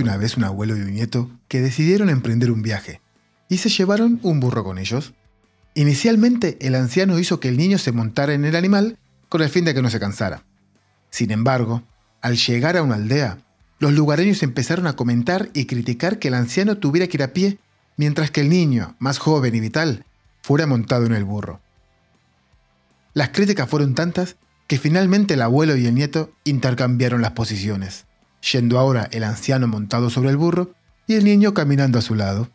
Una vez un abuelo y un nieto que decidieron emprender un viaje y se llevaron un burro con ellos. Inicialmente el anciano hizo que el niño se montara en el animal con el fin de que no se cansara. Sin embargo, al llegar a una aldea, los lugareños empezaron a comentar y criticar que el anciano tuviera que ir a pie, mientras que el niño, más joven y vital, fuera montado en el burro. Las críticas fueron tantas que finalmente el abuelo y el nieto intercambiaron las posiciones yendo ahora el anciano montado sobre el burro y el niño caminando a su lado.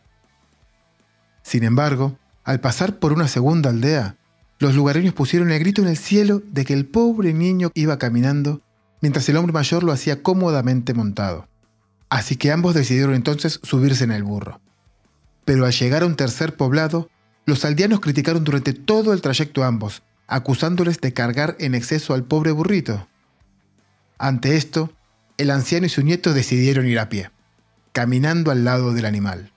Sin embargo, al pasar por una segunda aldea, los lugareños pusieron el grito en el cielo de que el pobre niño iba caminando mientras el hombre mayor lo hacía cómodamente montado. Así que ambos decidieron entonces subirse en el burro. Pero al llegar a un tercer poblado, los aldeanos criticaron durante todo el trayecto ambos, acusándoles de cargar en exceso al pobre burrito. Ante esto, el anciano y su nieto decidieron ir a pie, caminando al lado del animal.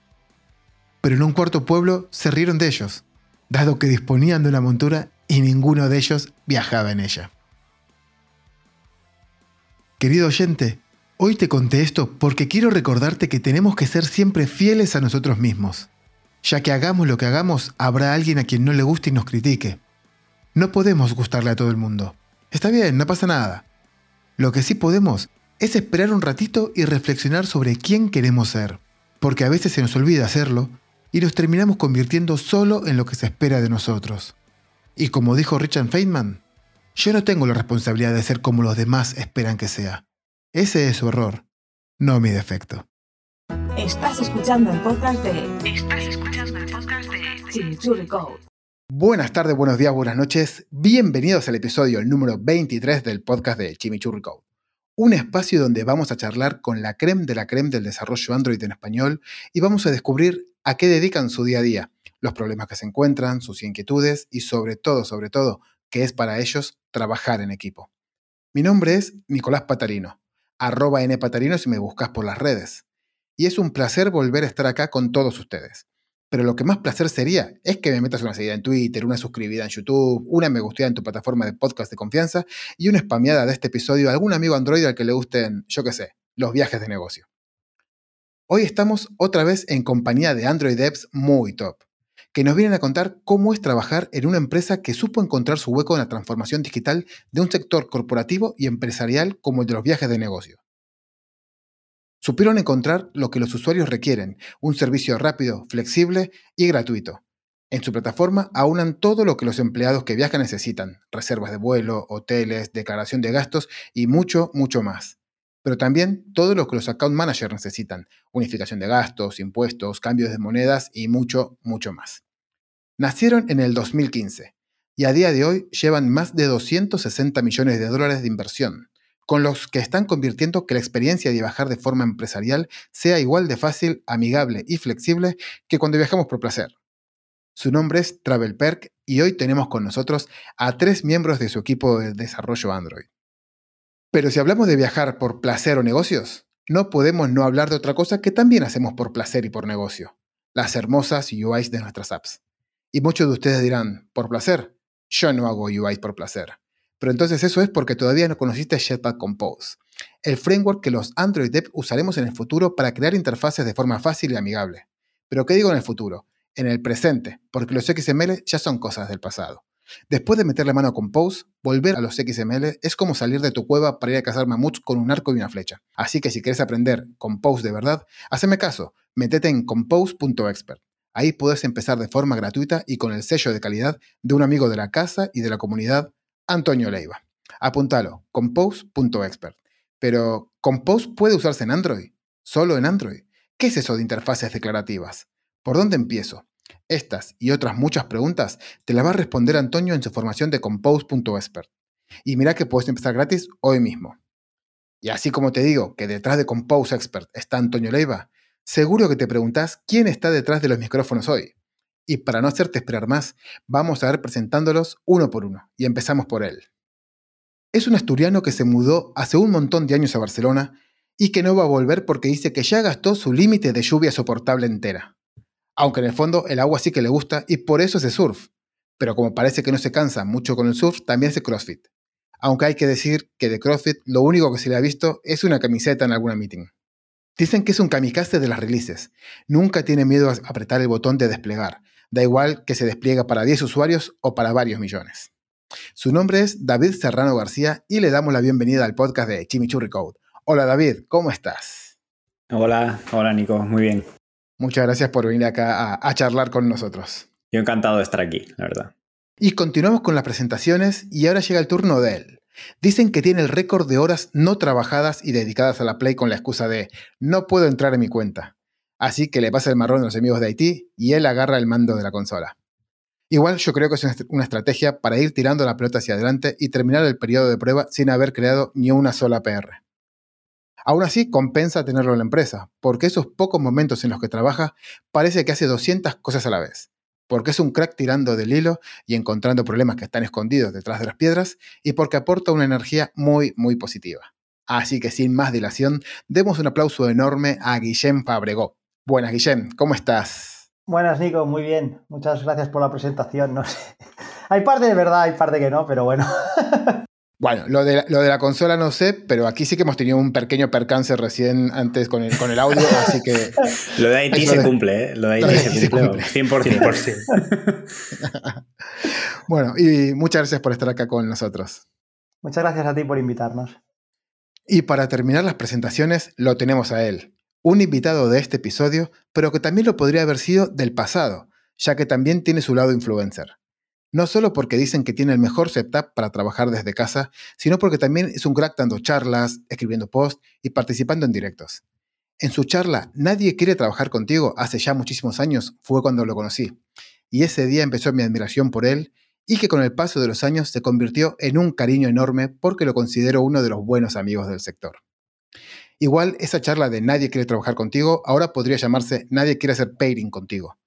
Pero en un cuarto pueblo se rieron de ellos, dado que disponían de una montura y ninguno de ellos viajaba en ella. Querido oyente, hoy te conté esto porque quiero recordarte que tenemos que ser siempre fieles a nosotros mismos. Ya que hagamos lo que hagamos, habrá alguien a quien no le guste y nos critique. No podemos gustarle a todo el mundo. Está bien, no pasa nada. Lo que sí podemos es esperar un ratito y reflexionar sobre quién queremos ser, porque a veces se nos olvida hacerlo y nos terminamos convirtiendo solo en lo que se espera de nosotros. Y como dijo Richard Feynman, yo no tengo la responsabilidad de ser como los demás esperan que sea. Ese es su error, no mi defecto. Estás escuchando el podcast de. Estás escuchando el podcast de Chimichurri Code. Buenas tardes, buenos días, buenas noches. Bienvenidos al episodio número 23 del podcast de Chimichurri Code un espacio donde vamos a charlar con la creme de la creme del desarrollo Android en español y vamos a descubrir a qué dedican su día a día, los problemas que se encuentran, sus inquietudes y sobre todo, sobre todo, qué es para ellos trabajar en equipo. Mi nombre es Nicolás Patarino, arroba npatarino si me buscas por las redes. Y es un placer volver a estar acá con todos ustedes. Pero lo que más placer sería es que me metas una seguida en Twitter, una suscribida en YouTube, una me gusteada en tu plataforma de podcast de confianza y una spameada de este episodio a algún amigo Android al que le gusten, yo qué sé, los viajes de negocio. Hoy estamos otra vez en compañía de Android Devs muy top, que nos vienen a contar cómo es trabajar en una empresa que supo encontrar su hueco en la transformación digital de un sector corporativo y empresarial como el de los viajes de negocio. Supieron encontrar lo que los usuarios requieren, un servicio rápido, flexible y gratuito. En su plataforma aunan todo lo que los empleados que viajan necesitan, reservas de vuelo, hoteles, declaración de gastos y mucho, mucho más. Pero también todo lo que los account managers necesitan, unificación de gastos, impuestos, cambios de monedas y mucho, mucho más. Nacieron en el 2015 y a día de hoy llevan más de 260 millones de dólares de inversión, con los que están convirtiendo que la experiencia de viajar de forma empresarial sea igual de fácil, amigable y flexible que cuando viajamos por placer. Su nombre es Travel Perk y hoy tenemos con nosotros a tres miembros de su equipo de desarrollo Android. Pero si hablamos de viajar por placer o negocios, no podemos no hablar de otra cosa que también hacemos por placer y por negocio, las hermosas UIs de nuestras apps. Y muchos de ustedes dirán, ¿por placer? Yo no hago UIs por placer. Pero entonces eso es porque todavía no conociste Jetpack Compose, el framework que los Android Dev usaremos en el futuro para crear interfaces de forma fácil y amigable. Pero ¿qué digo en el futuro? En el presente, porque los XML ya son cosas del pasado. Después de meterle mano a Compose, volver a los XML es como salir de tu cueva para ir a cazar mamuts con un arco y una flecha. Así que si quieres aprender Compose de verdad, haceme caso, metete en compose.expert. Ahí puedes empezar de forma gratuita y con el sello de calidad de un amigo de la casa y de la comunidad Antonio Leiva. Apúntalo, compose.expert. Pero, ¿Compose puede usarse en Android? ¿Solo en Android? ¿Qué es eso de interfaces declarativas? ¿Por dónde empiezo? Estas y otras muchas preguntas te las va a responder Antonio en su formación de compose.expert. Y mira que puedes empezar gratis hoy mismo. Y así como te digo que detrás de Compose Expert está Antonio Leiva, seguro que te preguntas quién está detrás de los micrófonos hoy. Y para no hacerte esperar más, vamos a ver presentándolos uno por uno. Y empezamos por él. Es un asturiano que se mudó hace un montón de años a Barcelona y que no va a volver porque dice que ya gastó su límite de lluvia soportable entera. Aunque en el fondo el agua sí que le gusta y por eso hace surf. Pero como parece que no se cansa mucho con el surf, también hace CrossFit. Aunque hay que decir que de CrossFit lo único que se le ha visto es una camiseta en alguna meeting. Dicen que es un kamikaze de las releases. Nunca tiene miedo a apretar el botón de desplegar. Da igual que se despliega para 10 usuarios o para varios millones. Su nombre es David Serrano García y le damos la bienvenida al podcast de Chimichurri Code. Hola David, ¿cómo estás? Hola, hola Nico, muy bien. Muchas gracias por venir acá a, a charlar con nosotros. Yo encantado de estar aquí, la verdad. Y continuamos con las presentaciones y ahora llega el turno de él. Dicen que tiene el récord de horas no trabajadas y dedicadas a la Play con la excusa de no puedo entrar en mi cuenta. Así que le pasa el marrón a los amigos de Haití y él agarra el mando de la consola. Igual yo creo que es una estrategia para ir tirando la pelota hacia adelante y terminar el periodo de prueba sin haber creado ni una sola PR. Aún así, compensa tenerlo en la empresa, porque esos pocos momentos en los que trabaja parece que hace 200 cosas a la vez porque es un crack tirando del hilo y encontrando problemas que están escondidos detrás de las piedras, y porque aporta una energía muy, muy positiva. Así que sin más dilación, demos un aplauso enorme a Guillem Fabregó. Buenas, Guillem, ¿cómo estás? Buenas, Nico, muy bien. Muchas gracias por la presentación. No sé. Hay parte de verdad, hay parte que no, pero bueno. Bueno, lo de, la, lo de la consola no sé, pero aquí sí que hemos tenido un pequeño percance recién antes con el, con el audio, así que... Lo de Haití se cumple, ¿eh? Lo de Haití se, cumple, 100%. 100%. bueno, y muchas gracias por estar acá con nosotros. Muchas gracias a ti por invitarnos. Y para terminar las presentaciones, lo tenemos a él, un invitado de este episodio, pero que también lo podría haber sido del pasado, ya que también tiene su lado influencer. No solo porque dicen que tiene el mejor setup para trabajar desde casa, sino porque también es un crack dando charlas, escribiendo posts y participando en directos. En su charla Nadie quiere trabajar contigo hace ya muchísimos años fue cuando lo conocí. Y ese día empezó mi admiración por él y que con el paso de los años se convirtió en un cariño enorme porque lo considero uno de los buenos amigos del sector. Igual esa charla de Nadie quiere trabajar contigo ahora podría llamarse Nadie quiere hacer pairing contigo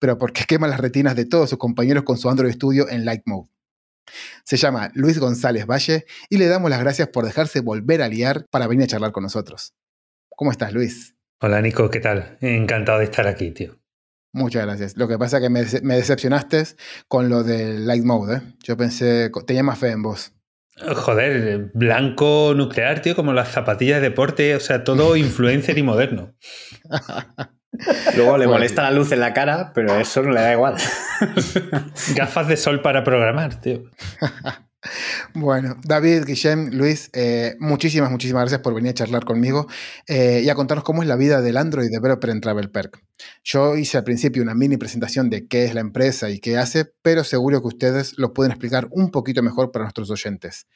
pero porque quema las retinas de todos sus compañeros con su Android Studio en Light Mode. Se llama Luis González Valle y le damos las gracias por dejarse volver a liar para venir a charlar con nosotros. ¿Cómo estás, Luis? Hola, Nico, ¿qué tal? Encantado de estar aquí, tío. Muchas gracias. Lo que pasa es que me, me decepcionaste con lo del Light Mode. ¿eh? Yo pensé, tenía más fe en vos. Joder, blanco nuclear, tío, como las zapatillas de deporte, o sea, todo influencer y moderno. Luego le molesta la luz en la cara, pero eso no le da igual. Gafas de sol para programar, tío. Bueno, David, Guillem, Luis, eh, muchísimas, muchísimas gracias por venir a charlar conmigo eh, y a contarnos cómo es la vida del Android Developer en Travel Perk. Yo hice al principio una mini presentación de qué es la empresa y qué hace, pero seguro que ustedes lo pueden explicar un poquito mejor para nuestros oyentes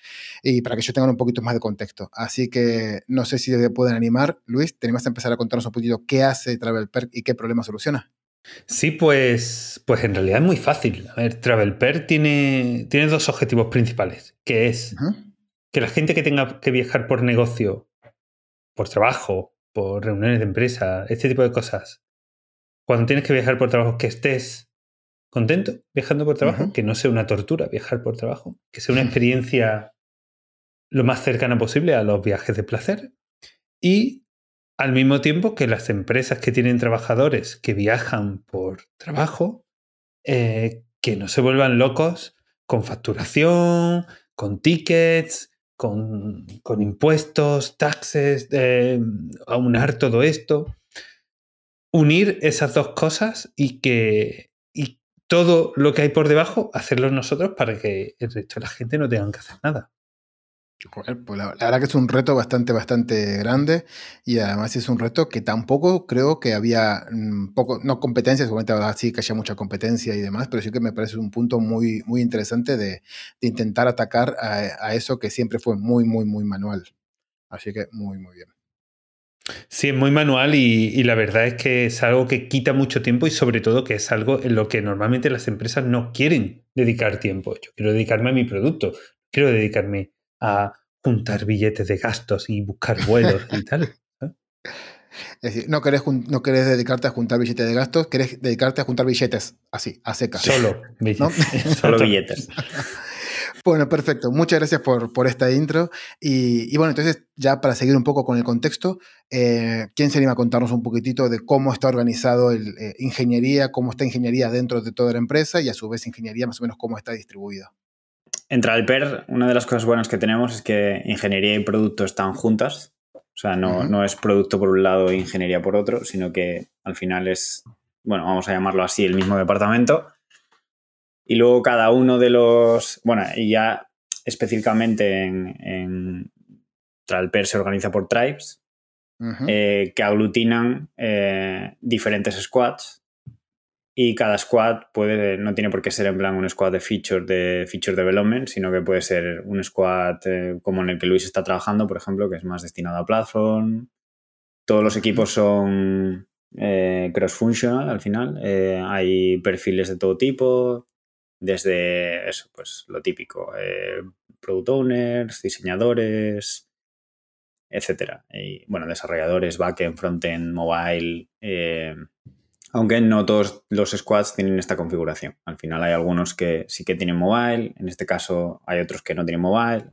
y para que ellos tengan un poquito más de contexto. Así que no sé si se pueden animar. Luis, tenemos que empezar a contarnos un poquito qué hace Travel Perk y qué problema soluciona. Sí, pues, pues en realidad es muy fácil. A ver, TravelPer tiene, tiene dos objetivos principales, que es uh -huh. que la gente que tenga que viajar por negocio, por trabajo, por reuniones de empresa, este tipo de cosas, cuando tienes que viajar por trabajo, que estés contento viajando por trabajo, uh -huh. que no sea una tortura viajar por trabajo, que sea una experiencia lo más cercana posible a los viajes de placer y al mismo tiempo que las empresas que tienen trabajadores que viajan por trabajo, eh, que no se vuelvan locos con facturación, con tickets, con, impuestos, taxes, eh, aunar todo esto. Unir esas dos cosas y que y todo lo que hay por debajo, hacerlo nosotros para que el resto de la gente no tengan que hacer nada. Pues la, verdad que es un reto bastante, bastante grande y además es un reto que tampoco creo que había mmm, poco, no competencia, seguramente sí que haya mucha competencia y demás, pero sí que me parece un punto muy, muy interesante de, intentar atacar a, a, eso que siempre fue muy, muy, muy manual. Así que muy, muy bien. Sí, es muy manual y, y la verdad es que es algo que quita mucho tiempo y sobre todo que es algo en lo que normalmente las empresas no quieren dedicar tiempo. Yo quiero dedicarme a mi producto, quiero dedicarme a juntar billetes de gastos y buscar vuelos y tal. Es decir, no querés, no querés dedicarte a juntar billetes de gastos, querés dedicarte a juntar billetes así, a secas. Solo billetes. ¿no? Solo billetes. Bueno, perfecto. Muchas gracias por, por esta intro. Y, y, bueno, entonces, ya para seguir un poco con el contexto, eh, ¿quién se anima a contarnos un poquitito de cómo está organizado el, eh, ingeniería, cómo está ingeniería dentro de toda la empresa y a su vez ingeniería más o menos cómo está distribuida? En Tralper, una de las cosas buenas que tenemos es que ingeniería y producto están juntas. O sea, no, no es producto por un lado e ingeniería por otro, sino que al final es, bueno, vamos a llamarlo así, el mismo departamento. Y luego cada uno de los, bueno, y ya específicamente en, en Tralper se organiza por tribes, eh, que aglutinan eh, diferentes squads y cada squad puede, no tiene por qué ser en plan un squad de feature, de feature development, sino que puede ser un squad eh, como en el que Luis está trabajando, por ejemplo, que es más destinado a platform. Todos los equipos son cross-functional al final. hay perfiles de todo tipo, desde eso, pues lo típico, product owners, diseñadores, etcétera. Y bueno, desarrolladores, backend, frontend, mobile. Aunque no todos los squads tienen esta configuración. Al final hay algunos que sí que tienen mobile, en este caso hay otros que no tienen mobile.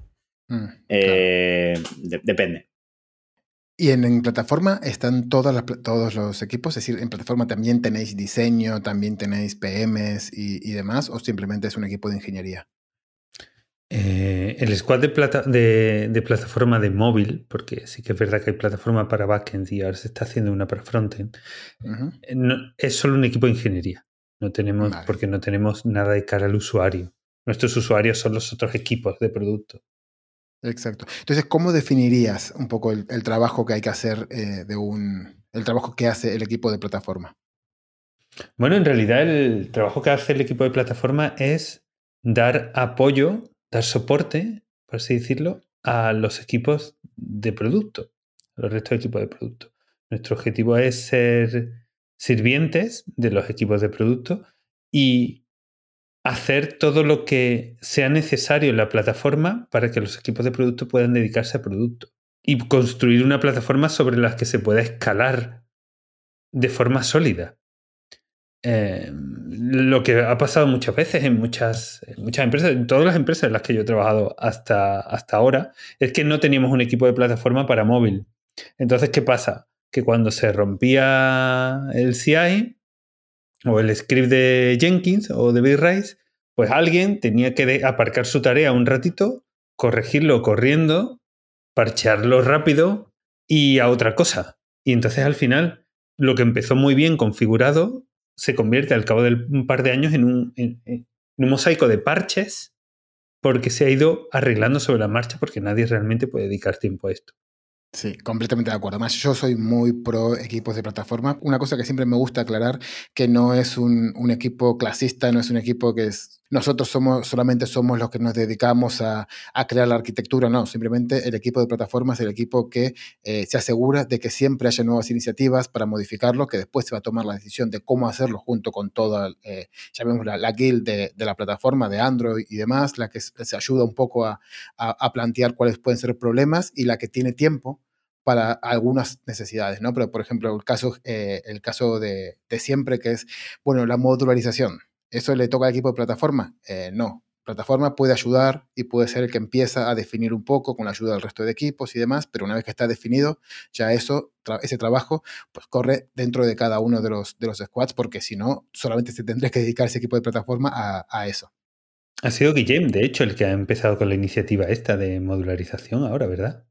Mm, eh, depende. ¿Y en, plataforma están todas todos los equipos? Es decir, ¿en plataforma también tenéis diseño, también tenéis PMs y demás? ¿O simplemente es un equipo de ingeniería? Eh, el squad de, plata, de, plataforma de móvil, porque sí que es verdad que hay plataforma para backend y ahora se está haciendo una para frontend, eh, es solo un equipo de ingeniería. No tenemos, porque no tenemos nada de cara al usuario. Nuestros usuarios son los otros equipos de producto. Exacto. Entonces, ¿cómo definirías un poco el, trabajo que hay que hacer eh, de un. el trabajo que hace el equipo de plataforma? Bueno, en realidad el trabajo que hace el equipo de plataforma es dar apoyo dar soporte, por así decirlo, a los equipos de producto, a los restos de equipos de producto. Nuestro objetivo es ser sirvientes de los equipos de producto y hacer todo lo que sea necesario en la plataforma para que los equipos de producto puedan dedicarse a producto y construir una plataforma sobre la que se pueda escalar de forma sólida. Eh, lo que ha pasado muchas veces en muchas, muchas empresas, en todas las empresas en las que yo he trabajado hasta, hasta ahora, es que no teníamos un equipo de plataforma para móvil. Entonces, ¿qué pasa? Que cuando se rompía el CI o el script de Jenkins o de BigRise, pues alguien tenía que aparcar su tarea un ratito, corregirlo corriendo, parchearlo rápido y a otra cosa. Y entonces al final, lo que empezó muy bien configurado se convierte al cabo de un par de años en un, un mosaico de parches porque se ha ido arreglando sobre la marcha porque nadie realmente puede dedicar tiempo a esto. Sí, completamente de acuerdo. Además, yo soy muy pro equipos de plataforma. Una cosa que siempre me gusta aclarar, que no es un, un equipo clasista, no es un equipo que es nosotros somos, solamente somos los que nos dedicamos a, crear la arquitectura, no, simplemente el equipo de plataforma es el equipo que eh, se asegura de que siempre haya nuevas iniciativas para modificarlo, que después se va a tomar la decisión de cómo hacerlo junto con toda, eh, la, la, guild de, la plataforma, de Android y demás, la que se ayuda un poco a, plantear cuáles pueden ser problemas y la que tiene tiempo para algunas necesidades, ¿no? Pero, por ejemplo, el caso, eh, el caso de, de, siempre, que es, bueno, la modularización. ¿Eso le toca al equipo de plataforma? Eh, no. Plataforma puede ayudar y puede ser el que empieza a definir un poco con la ayuda del resto de equipos y demás, pero una vez que está definido, ya eso, ese trabajo, pues corre dentro de cada uno de los, de los squads, porque si no, solamente se tendría que dedicar ese equipo de plataforma a, eso. Ha sido Guillem, de hecho, el que ha empezado con la iniciativa esta de modularización ahora, ¿verdad?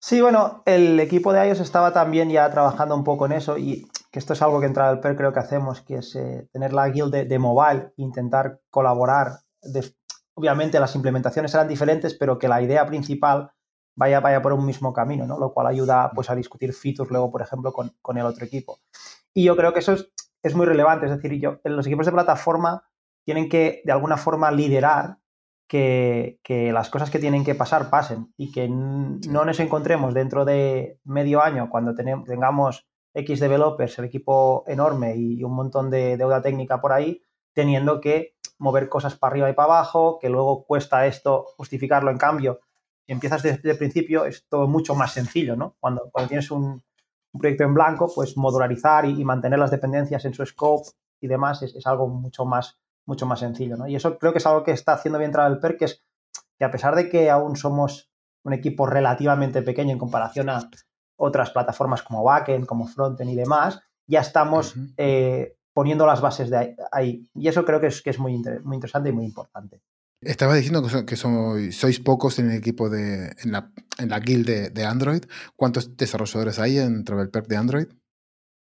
Sí, bueno, el equipo de iOS estaba también ya trabajando un poco en eso y que esto es algo que entra al PER creo que hacemos, que es eh, tener la guild de, mobile, intentar colaborar. obviamente las implementaciones serán diferentes, pero que la idea principal vaya, vaya por un mismo camino, ¿no? Lo cual ayuda pues, a discutir features luego, por ejemplo, con, el otro equipo. Y yo creo que eso es, muy relevante, es decir, yo, los equipos de plataforma tienen que, de alguna forma, liderar que, que, las cosas que tienen que pasar pasen y que no nos encontremos dentro de medio año cuando tengamos X developers, el equipo enorme y un montón de deuda técnica por ahí, teniendo que mover cosas para arriba y para abajo, que luego cuesta esto justificarlo. En cambio, si empiezas desde el principio, es todo mucho más sencillo, ¿no? Cuando, cuando tienes un, proyecto en blanco, pues modularizar y, mantener las dependencias en su scope y demás es, algo mucho más, mucho más sencillo, ¿no? Y eso creo que es algo que está haciendo bien Travel que es que a pesar de que aún somos un equipo relativamente pequeño en comparación a, otras plataformas como backend, como frontend y demás, ya estamos eh, poniendo las bases de ahí. Y eso creo que es, que es muy, muy interesante y muy importante. Estabas diciendo que, sois pocos en el equipo de, en la, en la guild de, Android. ¿Cuántos desarrolladores hay en TravelPerk de Android?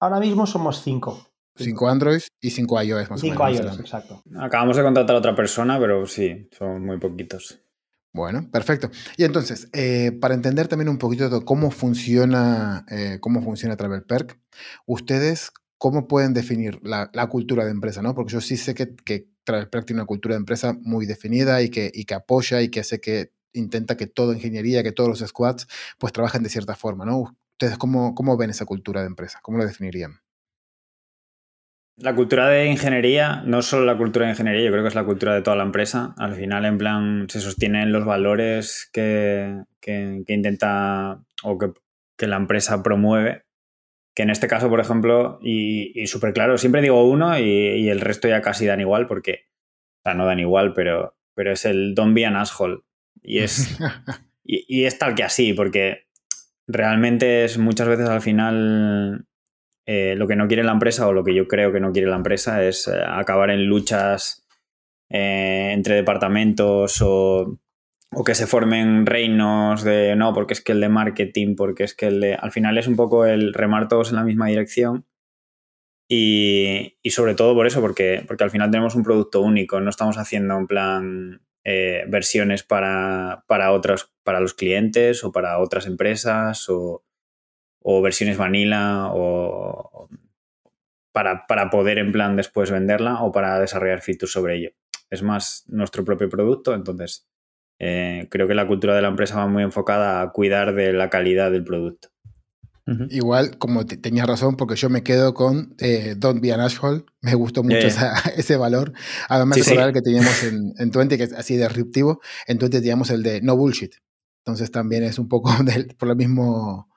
Ahora mismo somos cinco. Cinco Android y cinco iOS más cinco o menos. Cinco iOS, exacto. Acabamos de contratar a otra persona, pero sí, son muy poquitos. Bueno, perfecto. Y entonces, eh, para entender también un poquito de cómo funciona, eh, cómo funciona TravelPerk, ustedes cómo pueden definir la, cultura de empresa, ¿no? Porque yo sí sé que, que TravelPerk tiene una cultura de empresa muy definida y que, y que apoya y que hace que intenta que toda ingeniería, que todos los squads, pues trabajen de cierta forma, ¿no? Ustedes, ¿cómo, cómo ven esa cultura de empresa? ¿Cómo la definirían? La cultura de ingeniería, no solo la cultura de ingeniería, yo creo que es la cultura de toda la empresa. Al final, en plan, se sostienen los valores que, intenta o que, la empresa promueve. Que en este caso, por ejemplo, y, súper claro, siempre digo uno y, el resto ya casi dan igual, porque, o sea, no dan igual, pero, pero es el don't be an asshole. Y es, y, y es tal que así, porque realmente es muchas veces al final eh, lo que no quiere la empresa o lo que yo creo que no quiere la empresa es eh, acabar en luchas eh, entre departamentos o, que se formen reinos de no, porque es que el de marketing, porque es que el de... Al final es un poco el remar todos en la misma dirección. Y, sobre todo por eso, porque, porque al final tenemos un producto único, no estamos haciendo en plan versiones para, para, otros, para los clientes o para otras empresas o o versiones vanilla o para, poder en plan después venderla o para desarrollar features sobre ello. Es más nuestro propio producto, entonces eh, creo que la cultura de la empresa va muy enfocada a cuidar de la calidad del producto. Igual, como tenías razón, porque yo me quedo con eh, Don't Be an Asshole. Me gustó mucho ese valor. Además, el que teníamos en, en que es así disruptivo, en Twenty teníamos el de No Bullshit. Entonces también es un poco por lo mismo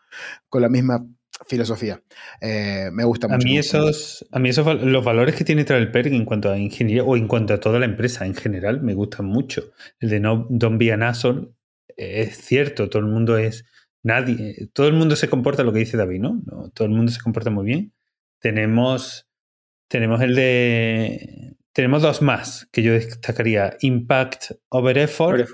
con la misma filosofía. Eh, me gusta mucho. A mí, esos, a mí esos, los valores que tiene TravelPerk en cuanto a ingeniería o en cuanto a toda la empresa en general me gustan mucho. El de no Don't be an asshole es cierto, todo el mundo es nadie, todo el mundo se comporta lo que dice David, ¿no? todo el mundo se comporta muy bien. Tenemos, tenemos el de, tenemos dos más que yo destacaría, Impact over Effort.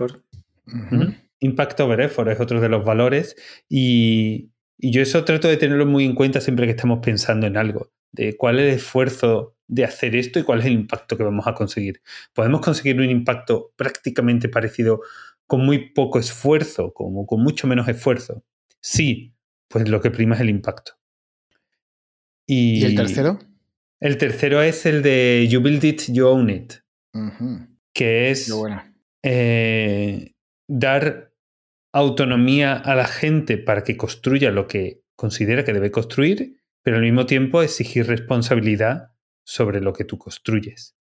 Impact over Effort es otro de los valores y, y yo eso trato de tenerlo muy en cuenta siempre que estamos pensando en algo, de cuál es el esfuerzo de hacer esto y cuál es el impacto que vamos a conseguir. Podemos conseguir un impacto prácticamente parecido con muy poco esfuerzo, como con mucho menos esfuerzo. Sí, pues lo que prima es el impacto. ¿Y, el tercero? El tercero es el de You Build It, You Own It, que es eh, dar autonomía a la gente para que construya lo que considera que debe construir, pero al mismo tiempo exigir responsabilidad sobre lo que tú construyes.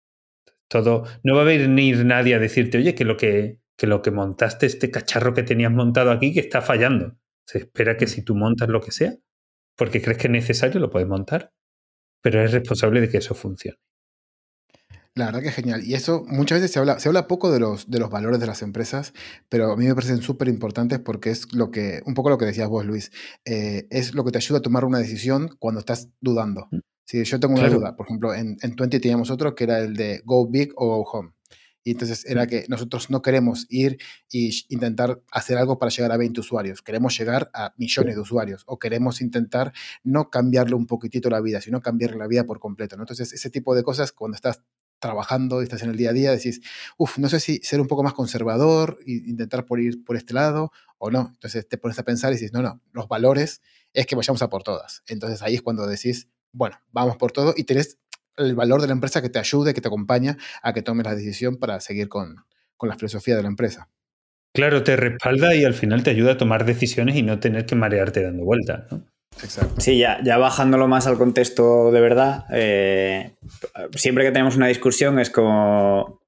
Todo, no va a venir nadie a decirte, oye, que lo que, que lo que montaste, este cacharro que tenías montado aquí, que está fallando. Se espera que si tú montas lo que sea, porque crees que es necesario, lo puedes montar, pero eres responsable de que eso funcione. La verdad que es genial. Y eso muchas veces se habla, se habla poco de los, de los valores de las empresas, pero a mí me parecen súper importantes porque es lo que, un poco lo que decías vos, Luis, eh, es lo que te ayuda a tomar una decisión cuando estás dudando. Mm. Si yo tengo una duda, por ejemplo, en, en 20 teníamos otro que era el de go big o go home. Y entonces era mm. que nosotros no queremos ir e intentar hacer algo para llegar a 20 usuarios, queremos llegar a millones de usuarios o queremos intentar no cambiarle un poquitito la vida, sino cambiarle la vida por completo. ¿no? Entonces ese tipo de cosas, cuando estás trabajando y estás en el día a día, decís, uff, no sé si ser un poco más conservador e intentar por ir por este lado o no. Entonces te pones a pensar y dices, no, no, los valores es que vayamos a por todas. Entonces ahí es cuando decís, bueno, vamos por todo y tenés el valor de la empresa que te ayude, que te acompaña a que tomes la decisión para seguir con, con la filosofía de la empresa. Claro, te respalda y al final te ayuda a tomar decisiones y no tener que marearte dando vueltas. Sí, ya, ya bajándolo más al contexto de verdad, eh, siempre que tenemos una discusión es como,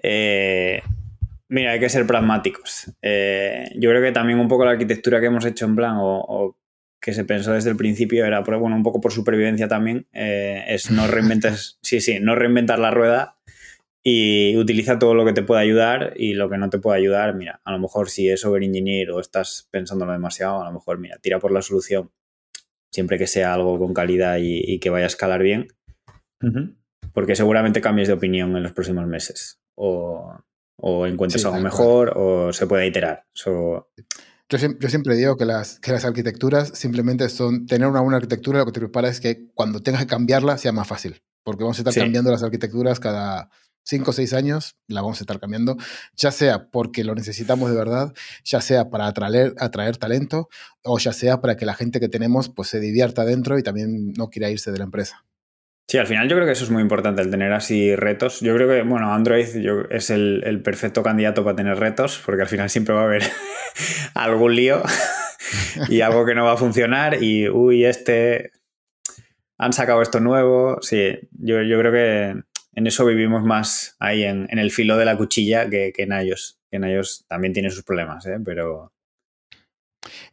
eh, mira, hay que ser pragmáticos. Eh, yo creo que también un poco la arquitectura que hemos hecho en plan o, que se pensó desde el principio era, bueno, un poco por supervivencia también, es no reinventar, sí, sí, no reinventar la rueda y utiliza todo lo que te pueda ayudar y lo que no te pueda ayudar, mira, a lo mejor si es over engineer o estás pensándolo demasiado, a lo mejor, mira, tira por la solución siempre que sea algo con calidad y, que vaya a escalar bien, porque seguramente cambies de opinión en los próximos meses. O o encuentres algo mejor o se pueda iterar. Yo, yo, siempre digo que las, que las arquitecturas simplemente son tener una buena arquitectura, lo que te prepara es que cuando tengas que cambiarla sea más fácil, porque vamos a estar cambiando las arquitecturas cada 5 o 6 años, la vamos a estar cambiando, ya sea porque lo necesitamos de verdad, ya sea para atraer, atraer talento, o ya sea para que la gente que tenemos pues, se divierta dentro y también no quiera irse de la empresa. Sí, al final yo creo que eso es muy importante, el tener así retos. Yo creo que, bueno, Android es el, perfecto candidato para tener retos, porque al final siempre va a haber algún lío y algo que no va a funcionar y, uy, este, han sacado esto nuevo. Sí, yo, yo creo que en eso vivimos más ahí en, el filo de la cuchilla que, en ellos. En ellos también tiene sus problemas, ¿eh? pero...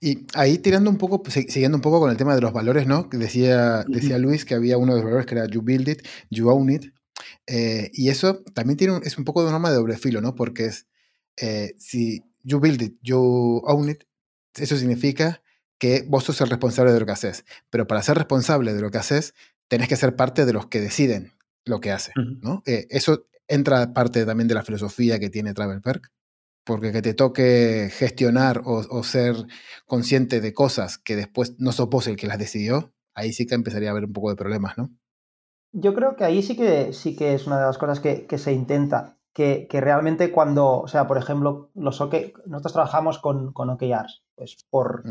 Y ahí tirando un poco, siguiendo un poco con el tema de los valores, ¿no? Decía, decía Luis que había uno de los valores que era you build it, you own it. Eh, y eso también tiene es un poco de un arma de doble filo, ¿no? Porque es, eh, si you build it, you own it, eso significa que vos sos el responsable de lo que haces. Pero para ser responsable de lo que haces, tenés que ser parte de los que deciden lo que hace, ¿no? Eh, eso entra parte también de la filosofía que tiene Travel Perk, porque que te toque gestionar o, ser consciente de cosas que después no sos vos el que las decidió, ahí sí que empezaría a haber un poco de problemas, ¿no? Yo creo que ahí sí que, sí que es una de las cosas que, se intenta, que, realmente cuando, o sea, por ejemplo, los nosotros trabajamos con, con OKRs, pues por,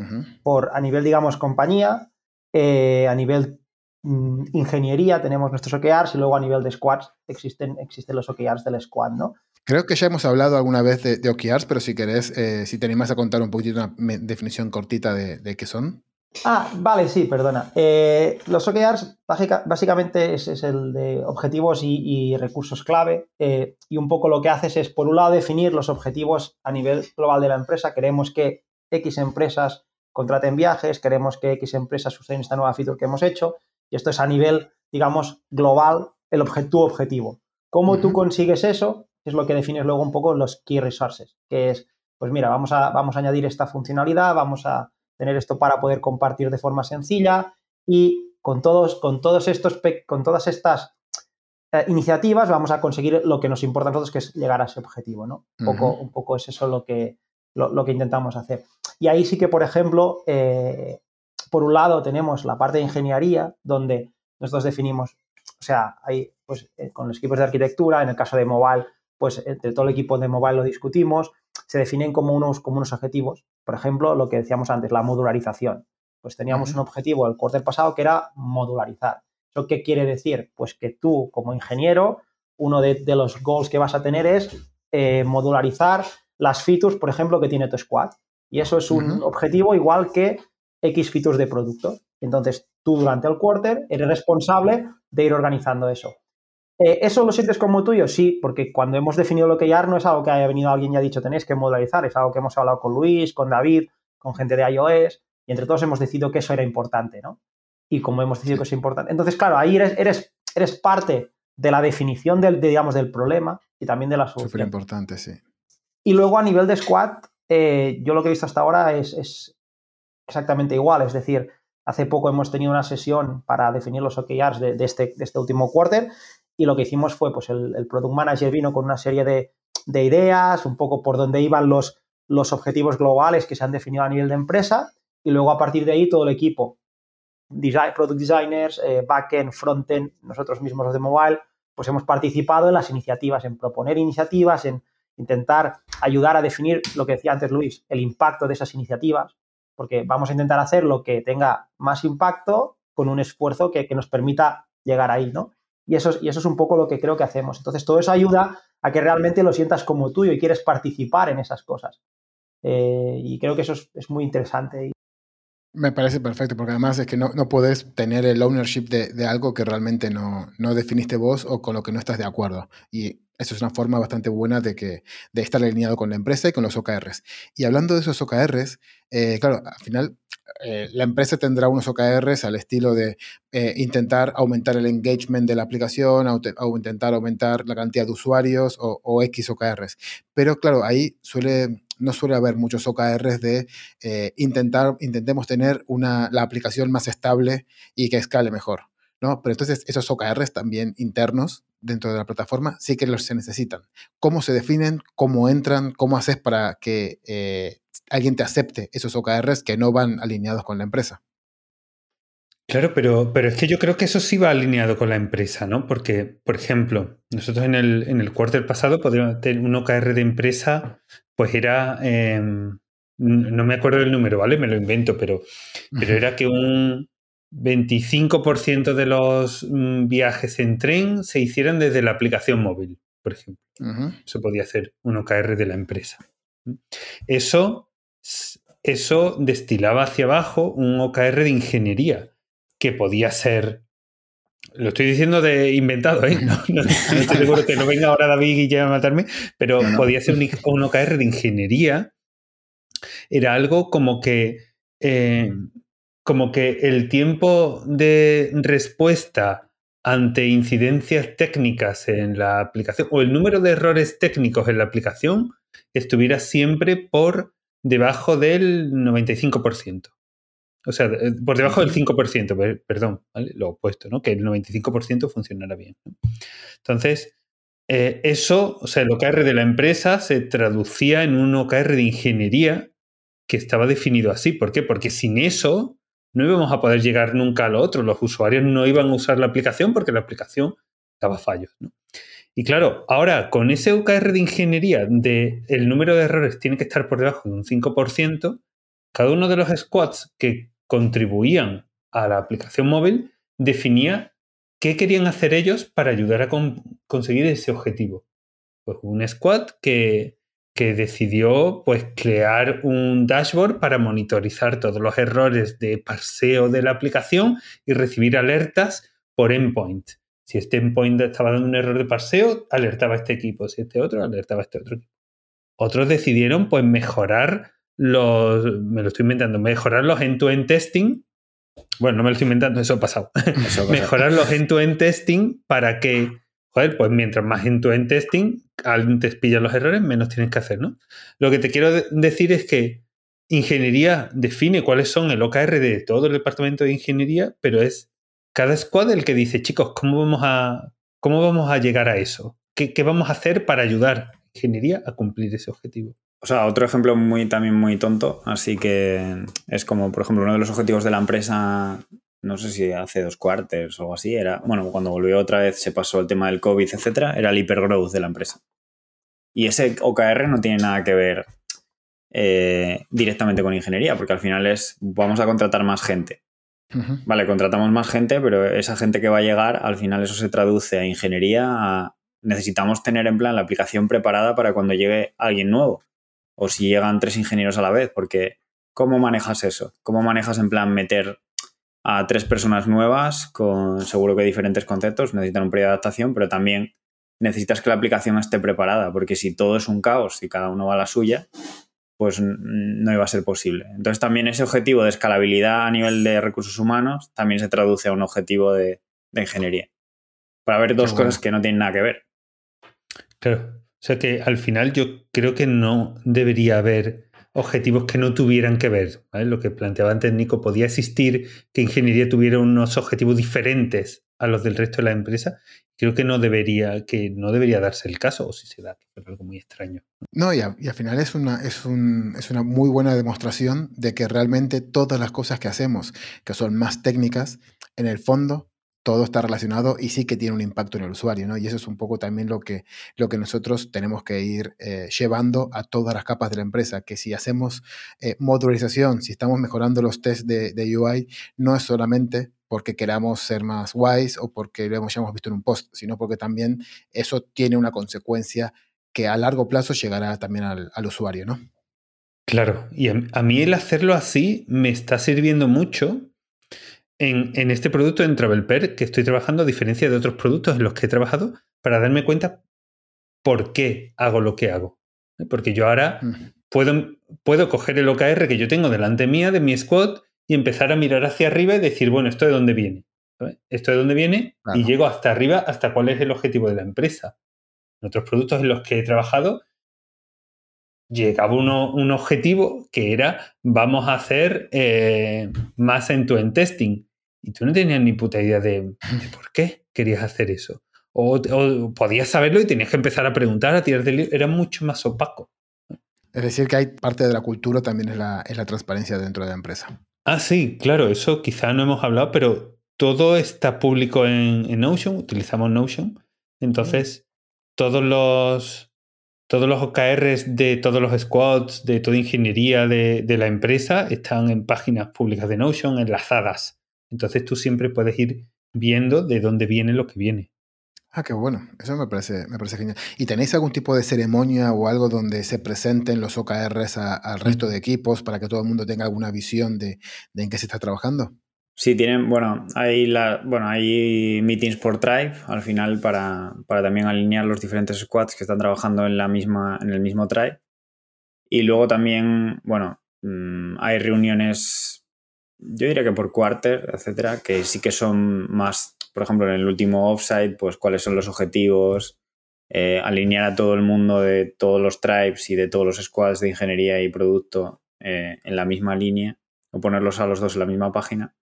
por a nivel, digamos, compañía, eh, a nivel Mm, ingeniería tenemos nuestros OKRs y luego a nivel de squads existen, existen los OKRs del squad, ¿no? Creo que ya hemos hablado alguna vez de, OKRs, pero si querés, eh, si te animas a contar un poquito una definición cortita de, qué son. Ah, vale, sí, perdona. Eh, los OKRs básicamente es, el de objetivos y, recursos clave eh, y un poco lo que haces es, por un lado, definir los objetivos a nivel global de la empresa. Queremos que X empresas contraten viajes, queremos que X empresas usen esta nueva feature que hemos hecho y esto es a nivel, digamos, global, el tu objetivo. ¿Cómo tú consigues eso? Es lo que defines luego un poco los key resources, que es, pues mira, vamos a, vamos a añadir esta funcionalidad, vamos a tener esto para poder compartir de forma sencilla y con todos, con todos estos, con todas estas eh, iniciativas vamos a conseguir lo que nos importa a nosotros, que es llegar a ese objetivo, ¿no? Un, poco, un poco es eso lo que, lo, que intentamos hacer. Y ahí sí que, por ejemplo, eh, por un lado tenemos la parte de ingeniería, donde nosotros definimos, o sea, hay, pues, eh, con los equipos de arquitectura, en el caso de mobile, pues entre todo el equipo de mobile lo discutimos, se definen como unos, como unos objetivos. Por ejemplo, lo que decíamos antes, la modularización. Pues teníamos un objetivo el quarter pasado que era modularizar. ¿Eso qué quiere decir? Pues que tú, como ingeniero, uno de, los goals que vas a tener es eh, modularizar las features, por ejemplo, que tiene tu squad. Y eso es un objetivo igual que X features de producto. Entonces, tú durante el quarter eres responsable de ir organizando eso. Eh, ¿Eso lo sientes como tuyo? Sí, porque cuando hemos definido lo que ya no es algo que haya venido alguien y ha dicho tenéis que modularizar, es algo que hemos hablado con Luis, con David, con gente de iOS, y entre todos hemos decidido que eso era importante, ¿no? Y como hemos decidido que es importante. Entonces, claro, ahí eres, eres, eres parte de la definición del, digamos, del problema y también de la solución. Súper importante, sí. Y luego a nivel de squad, eh, yo lo que he visto hasta ahora es, exactamente igual. Es decir, hace poco hemos tenido una sesión para definir los OKRs de, este, de este, último quarter y lo que hicimos fue, pues el, Product Manager vino con una serie de, ideas, un poco por dónde iban los, los objetivos globales que se han definido a nivel de empresa y luego a partir de ahí todo el equipo, design, product designers, eh, backend, frontend, nosotros mismos los de mobile, pues hemos participado en las iniciativas, en proponer iniciativas, en intentar ayudar a definir lo que decía antes Luis, el impacto de esas iniciativas, porque vamos a intentar hacer lo que tenga más impacto con un esfuerzo que, nos permita llegar ahí, ¿no? Y eso, y eso es un poco lo que creo que hacemos. Entonces, todo eso ayuda a que realmente lo sientas como tuyo y quieres participar en esas cosas. Eh, y creo que eso es, muy interesante. Me parece perfecto, porque además es que no, no puedes tener el ownership de, algo que realmente no, no, definiste vos o con lo que no estás de acuerdo. Y eso es una forma bastante buena de, que, de estar alineado con la empresa y con los OKRs. Y hablando de esos OKRs, eh, claro, al final eh, la empresa tendrá unos OKRs al estilo de eh, intentar aumentar el engagement de la aplicación, o, intentar aumentar la cantidad de usuarios o, o, X OKRs. Pero claro, ahí suele, no suele haber muchos OKRs de intentar, intentemos tener una, la aplicación más estable y que escale mejor. ¿No? Pero entonces esos OKRs también internos dentro de la plataforma sí que los se necesitan. ¿Cómo se definen? ¿Cómo entran? ¿Cómo haces para que eh, alguien te acepte esos OKRs que no van alineados con la empresa? Claro, pero, pero es que yo creo que eso sí va alineado con la empresa, ¿no? Porque, por ejemplo, nosotros en el, en el cuartel pasado podríamos tener un OKR de empresa, pues era, em, no me acuerdo del número, ¿vale? Me lo invento, pero, pero era que un 25% de los mm, viajes en tren se hicieran desde la aplicación móvil, por ejemplo. Eso podía ser un OKR de la empresa. Eso, eso destilaba hacia abajo un OKR de ingeniería que podía ser. Lo estoy diciendo de inventado, ¿eh? No, estoy seguro que no venga ahora David y ya a matarme, pero podía ser un, OKR de ingeniería. Era algo como que. Eh, como que el tiempo de respuesta ante incidencias técnicas en la aplicación o el número de errores técnicos en la aplicación estuviera siempre por debajo del 95%. O sea, eh, por debajo del 5%, perdón, lo opuesto, ¿no? Que el 95% funcionara bien. Entonces, eh, eso, o sea, el OKR de la empresa se traducía en un OKR de ingeniería que estaba definido así. ¿Por qué? Porque sin eso no íbamos a poder llegar nunca a lo otro. Los usuarios no iban a usar la aplicación porque la aplicación daba fallos. Y claro, ahora con ese OKR de ingeniería de el número de errores tiene que estar por debajo de un 5%, cada uno de los squads que contribuían a la aplicación móvil definía qué querían hacer ellos para ayudar a conseguir ese objetivo. Pues un squad que, que decidió pues, crear un dashboard para monitorizar todos los errores de parseo de la aplicación y recibir alertas por endpoint. Si este endpoint estaba dando un error de parseo, alertaba a este equipo. Si este otro, alertaba a este otro equipo. Otros decidieron pues, mejorar los, me lo estoy inventando, mejorar los end-to-end testing. Bueno, no me lo estoy inventando, eso ha pasado. mejorar los end-to-end testing para que, joder, pues mientras más end-to-end testing, antes pillas los errores, menos tienes que hacer, ¿no? Lo que te quiero decir es que ingeniería define cuáles son el OKR de todo el departamento de ingeniería, pero es cada squad el que dice, chicos, ¿cómo vamos a, cómo vamos a llegar a eso? ¿Qué, ¿Qué, vamos a hacer para ayudar a ingeniería a cumplir ese objetivo? O sea, otro ejemplo muy también muy tonto, así que es como, por ejemplo, uno de los objetivos de la empresa, no sé si hace dos cuartos o algo así, era, bueno, cuando volvió otra vez se pasó el tema del COVID, etcétera, era el hipergrowth de la empresa. Y ese OKR no tiene nada que ver eh, directamente con ingeniería, porque al final es, vamos a contratar más gente. Vale, contratamos más gente, pero esa gente que va a llegar, al final eso se traduce a ingeniería, necesitamos tener en plan la aplicación preparada para cuando llegue alguien nuevo o si llegan tres ingenieros a la vez, porque ¿cómo manejas eso? ¿Cómo manejas en plan meter a tres personas nuevas con seguro que diferentes conceptos? Necesitan un periodo de adaptación, pero también necesitas que la aplicación esté preparada, porque si todo es un caos y cada uno va a la suya, pues no iba a ser posible. Entonces también ese objetivo de escalabilidad a nivel de recursos humanos también se traduce a un objetivo de, ingeniería. Para ver dos cosas que no tienen nada que ver. Claro. O sea que al final yo creo que no debería haber objetivos que no tuvieran que ver. Lo que planteaba antes Nico, podía existir que ingeniería tuviera unos objetivos diferentes a los del resto de la empresa. Creo que no debería, que no debería darse el caso, o si se da, es algo muy extraño. No, y, y al final es una, es, un, es una muy buena demostración de que realmente todas las cosas que hacemos, que son más técnicas, en el fondo todo está relacionado y sí que tiene un impacto en el usuario, ¿no? Y eso es un poco también lo que, lo que nosotros tenemos que ir eh, llevando a todas las capas de la empresa, que si hacemos eh, modularización, si estamos mejorando los tests de, UI, no es solamente porque queramos ser más wise o porque lo hemos, ya hemos visto en un post, sino porque también eso tiene una consecuencia que a largo plazo llegará también al, usuario, ¿no? Claro, y a mí el hacerlo así me está sirviendo mucho en, este producto en TravelPer que estoy trabajando, a diferencia de otros productos en los que he trabajado, para darme cuenta por qué hago lo que hago. ¿eh? Porque yo ahora puedo, puedo coger el OKR que yo tengo delante mía, de mi squad, y empezar a mirar hacia arriba y decir, bueno, ¿esto de dónde viene? Esto de dónde viene y llego hasta arriba hasta cuál es el objetivo de la empresa. En otros productos en los que he trabajado, llegaba un objetivo que era vamos a hacer eh, más en tu end testing y tú no tenías ni puta idea de, por qué querías hacer eso. O, podías saberlo y tenías que empezar a preguntar, a tirar de Era mucho más opaco. Es decir, que hay parte de la cultura también es la, es la transparencia dentro de la empresa. Ah, sí, claro, eso quizá no hemos hablado, pero todo está público en, Notion, utilizamos Notion. Entonces, todos los todos los OKRs de todos los squads, de toda ingeniería de, la empresa están en páginas públicas de Notion enlazadas. Entonces tú siempre puedes ir viendo de dónde viene lo que viene. Ah, qué bueno. Eso me parece, me parece genial. ¿Y tenéis algún tipo de ceremonia o algo donde se presenten los OKRs al resto de equipos para que todo el mundo tenga alguna visión de, en qué se está trabajando? Sí, tienen, bueno, hay, la, bueno, hay meetings por tribe al final para, para, también alinear los diferentes squads que están trabajando en, la misma, en el mismo tribe. Y luego también, bueno, mm, hay reuniones, yo diría que por quarter, etcétera, que sí que son más por ejemplo, en el último offsite, pues cuáles son los objetivos, eh, alinear a todo el mundo de todos los tribes y de todos los squads de ingeniería y producto eh, en la misma línea o ponerlos a los dos en la misma página,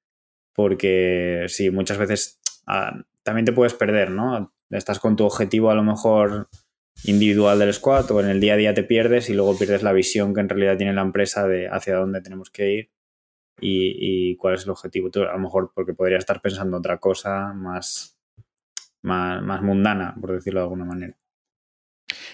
porque sí, muchas veces ah, también te puedes perder, ¿no? Estás con tu objetivo a lo mejor individual del squad o en el día a día te pierdes y luego pierdes la visión que en realidad tiene la empresa de hacia dónde tenemos que ir y, cuál es el objetivo. a lo mejor porque podría estar pensando otra cosa más, más, mundana, por decirlo de alguna manera.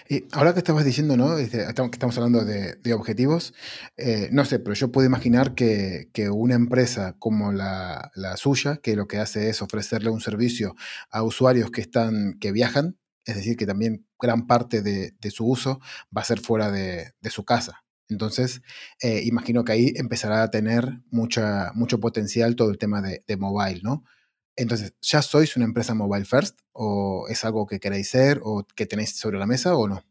Y ahora que estabas diciendo, ¿no? estamos hablando de, objetivos, eh, no sé, pero yo puedo imaginar que, una empresa como la, suya, que lo que hace es ofrecerle un servicio a usuarios que están, que viajan, es decir, que también gran parte de, su uso va a ser fuera de su casa. Entonces, eh, imagino que ahí empezará a tener mucha, mucho potencial todo el tema de, mobile, ¿no? Entonces, ¿ya sois una empresa mobile first? ¿O es algo que queréis ser o que tenéis sobre la mesa o no?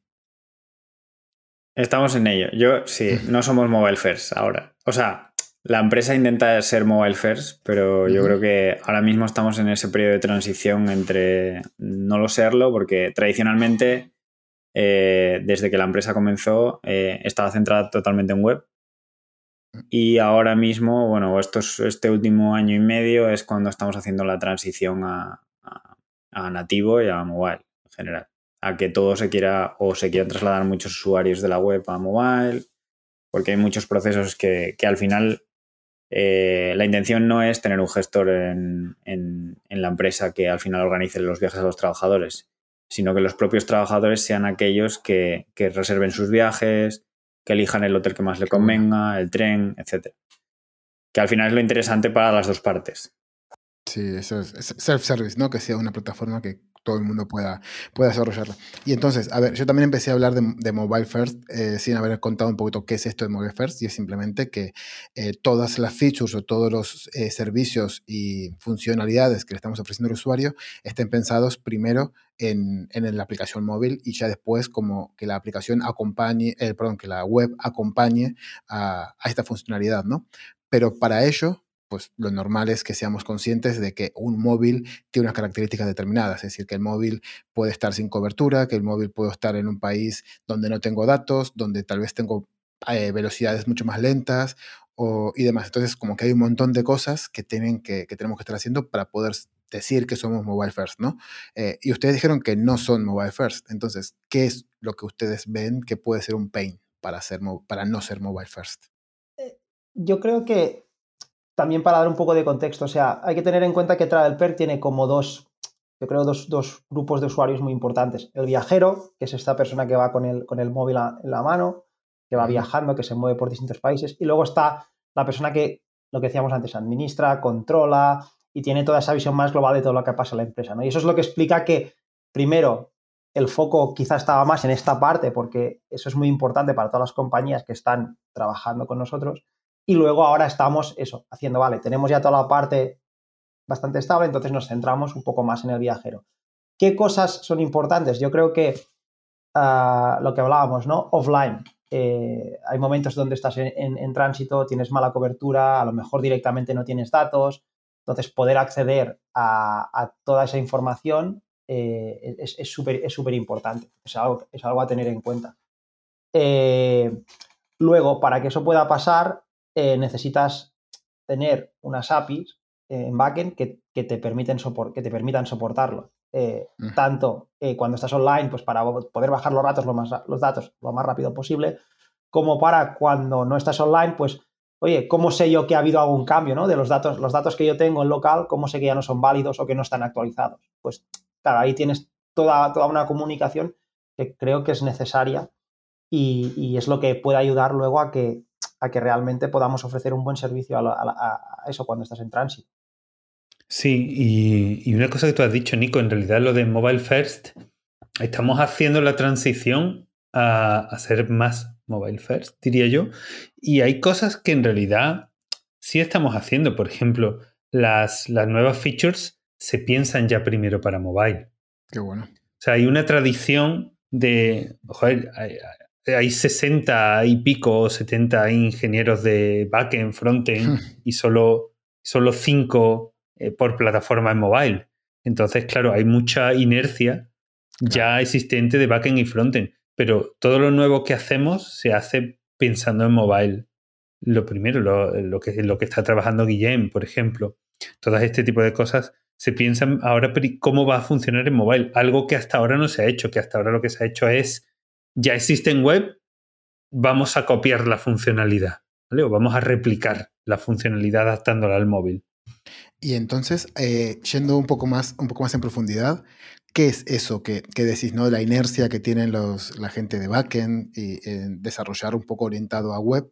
Estamos en ello. Yo sí, no somos mobile first ahora. O sea, la empresa intenta ser mobile first, pero yo creo que ahora mismo estamos en ese periodo de transición entre no lo serlo, porque tradicionalmente eh, desde que la empresa comenzó, eh, estaba centrada totalmente en web. Y ahora mismo, bueno, esto este último año y medio es cuando estamos haciendo la transición a, nativo y a mobile en general. A que todo se quiera o se quieran trasladar muchos usuarios de la web a mobile, porque hay muchos procesos que, al final eh, la intención no es tener un gestor en, en, la empresa que al final organice los viajes a los trabajadores, sino que los propios trabajadores sean aquellos que, reserven sus viajes, que elijan el hotel que más le convenga, el tren, etc. Que al final es lo interesante para las dos partes. Sí, eso es self-service, ¿no? Que sea una plataforma que todo el mundo pueda, pueda desarrollarla. Y entonces, a ver, yo también empecé a hablar de, Mobile First eh, sin haber contado un poquito qué es esto de Mobile First, y es simplemente que eh, todas las features o todos los eh, servicios y funcionalidades que le estamos ofreciendo al usuario estén pensados primero en, en, la aplicación móvil y ya después como que la aplicación acompañe, perdón, que la web acompañe a, a esta funcionalidad, ¿no? Pero para ello pues lo normal es que seamos conscientes de que un móvil tiene unas características determinadas, es decir, que el móvil puede estar sin cobertura, que el móvil puede estar en un país donde no tengo datos, donde tal vez tengo eh, velocidades mucho más lentas o, y demás. Entonces, como que hay un montón de cosas que, tienen que, tenemos que estar haciendo para poder decir que somos mobile first, ¿no? Eh, y ustedes dijeron que no son mobile first. Entonces, ¿qué es lo que ustedes ven que puede ser un pain para, ser, para no ser mobile first? Eh, yo creo que también para dar un poco de contexto, o sea, hay que tener en cuenta que TravelPerk tiene como dos, yo creo, dos, grupos de usuarios muy importantes. El viajero, que es esta persona que va con el, con el móvil en la mano, que va viajando, que se mueve por distintos países. Y luego está la persona que, lo que decíamos antes, administra, controla y tiene toda esa visión más global de todo lo que pasa en la empresa. ¿no? Y eso es lo que explica que, primero, el foco quizá estaba más en esta parte, porque eso es muy importante para todas las compañías que están trabajando con nosotros. Y luego ahora estamos, eso, haciendo, vale, tenemos ya toda la parte bastante estable, entonces nos centramos un poco más en el viajero. ¿Qué cosas son importantes? Yo creo que ah, lo que hablábamos, ¿no? Offline. Eh, hay momentos donde estás en, tránsito, tienes mala cobertura, a lo mejor directamente no tienes datos, entonces poder acceder a, toda esa información eh, es súper es importante, es algo, es algo a tener en cuenta. Eh, luego, para que eso pueda pasar, eh, necesitas tener unas APIs en backend que, te, permiten que te permitan soportarlo. Tanto cuando estás online, pues para poder bajar los datos, lo más, los datos lo más rápido posible, como para cuando no estás online, pues, oye, ¿cómo sé yo que ha habido algún cambio ¿no? de los datos, los datos que yo tengo en local, cómo sé que ya no son válidos o que no están actualizados? Pues, claro, ahí tienes toda, toda una comunicación que creo que es necesaria y, es lo que puede ayudar luego a que, a que realmente podamos ofrecer un buen servicio a, eso cuando estás en tránsito. Sí, y, y, una cosa que tú has dicho, Nico, en realidad lo de Mobile First, estamos haciendo la transición a, a ser más Mobile First, diría yo, y hay cosas que en realidad sí estamos haciendo. Por ejemplo, las, las nuevas features se piensan ya primero para mobile. Qué bueno. O sea, hay una tradición de, joder, hay 60 y pico, 70 ingenieros de backend, frontend y solo, solo 5 eh, por plataforma en mobile. Entonces, claro, hay mucha inercia ya existente de backend y frontend, pero todo lo nuevo que hacemos se hace pensando en mobile. Lo primero, lo, que, lo que está trabajando Guillem, por ejemplo. Todo este tipo de cosas se piensan ahora cómo va a funcionar en mobile. Algo que hasta ahora no se ha hecho, que hasta ahora lo que se ha hecho es ya existe en web, vamos a copiar la funcionalidad, ¿vale? O vamos a replicar la funcionalidad adaptándola al móvil. Y entonces, eh, yendo un poco, más, un poco más en profundidad, ¿qué es eso que, decís, ¿no? La inercia que tienen los, la gente de backend y en desarrollar un poco orientado a web.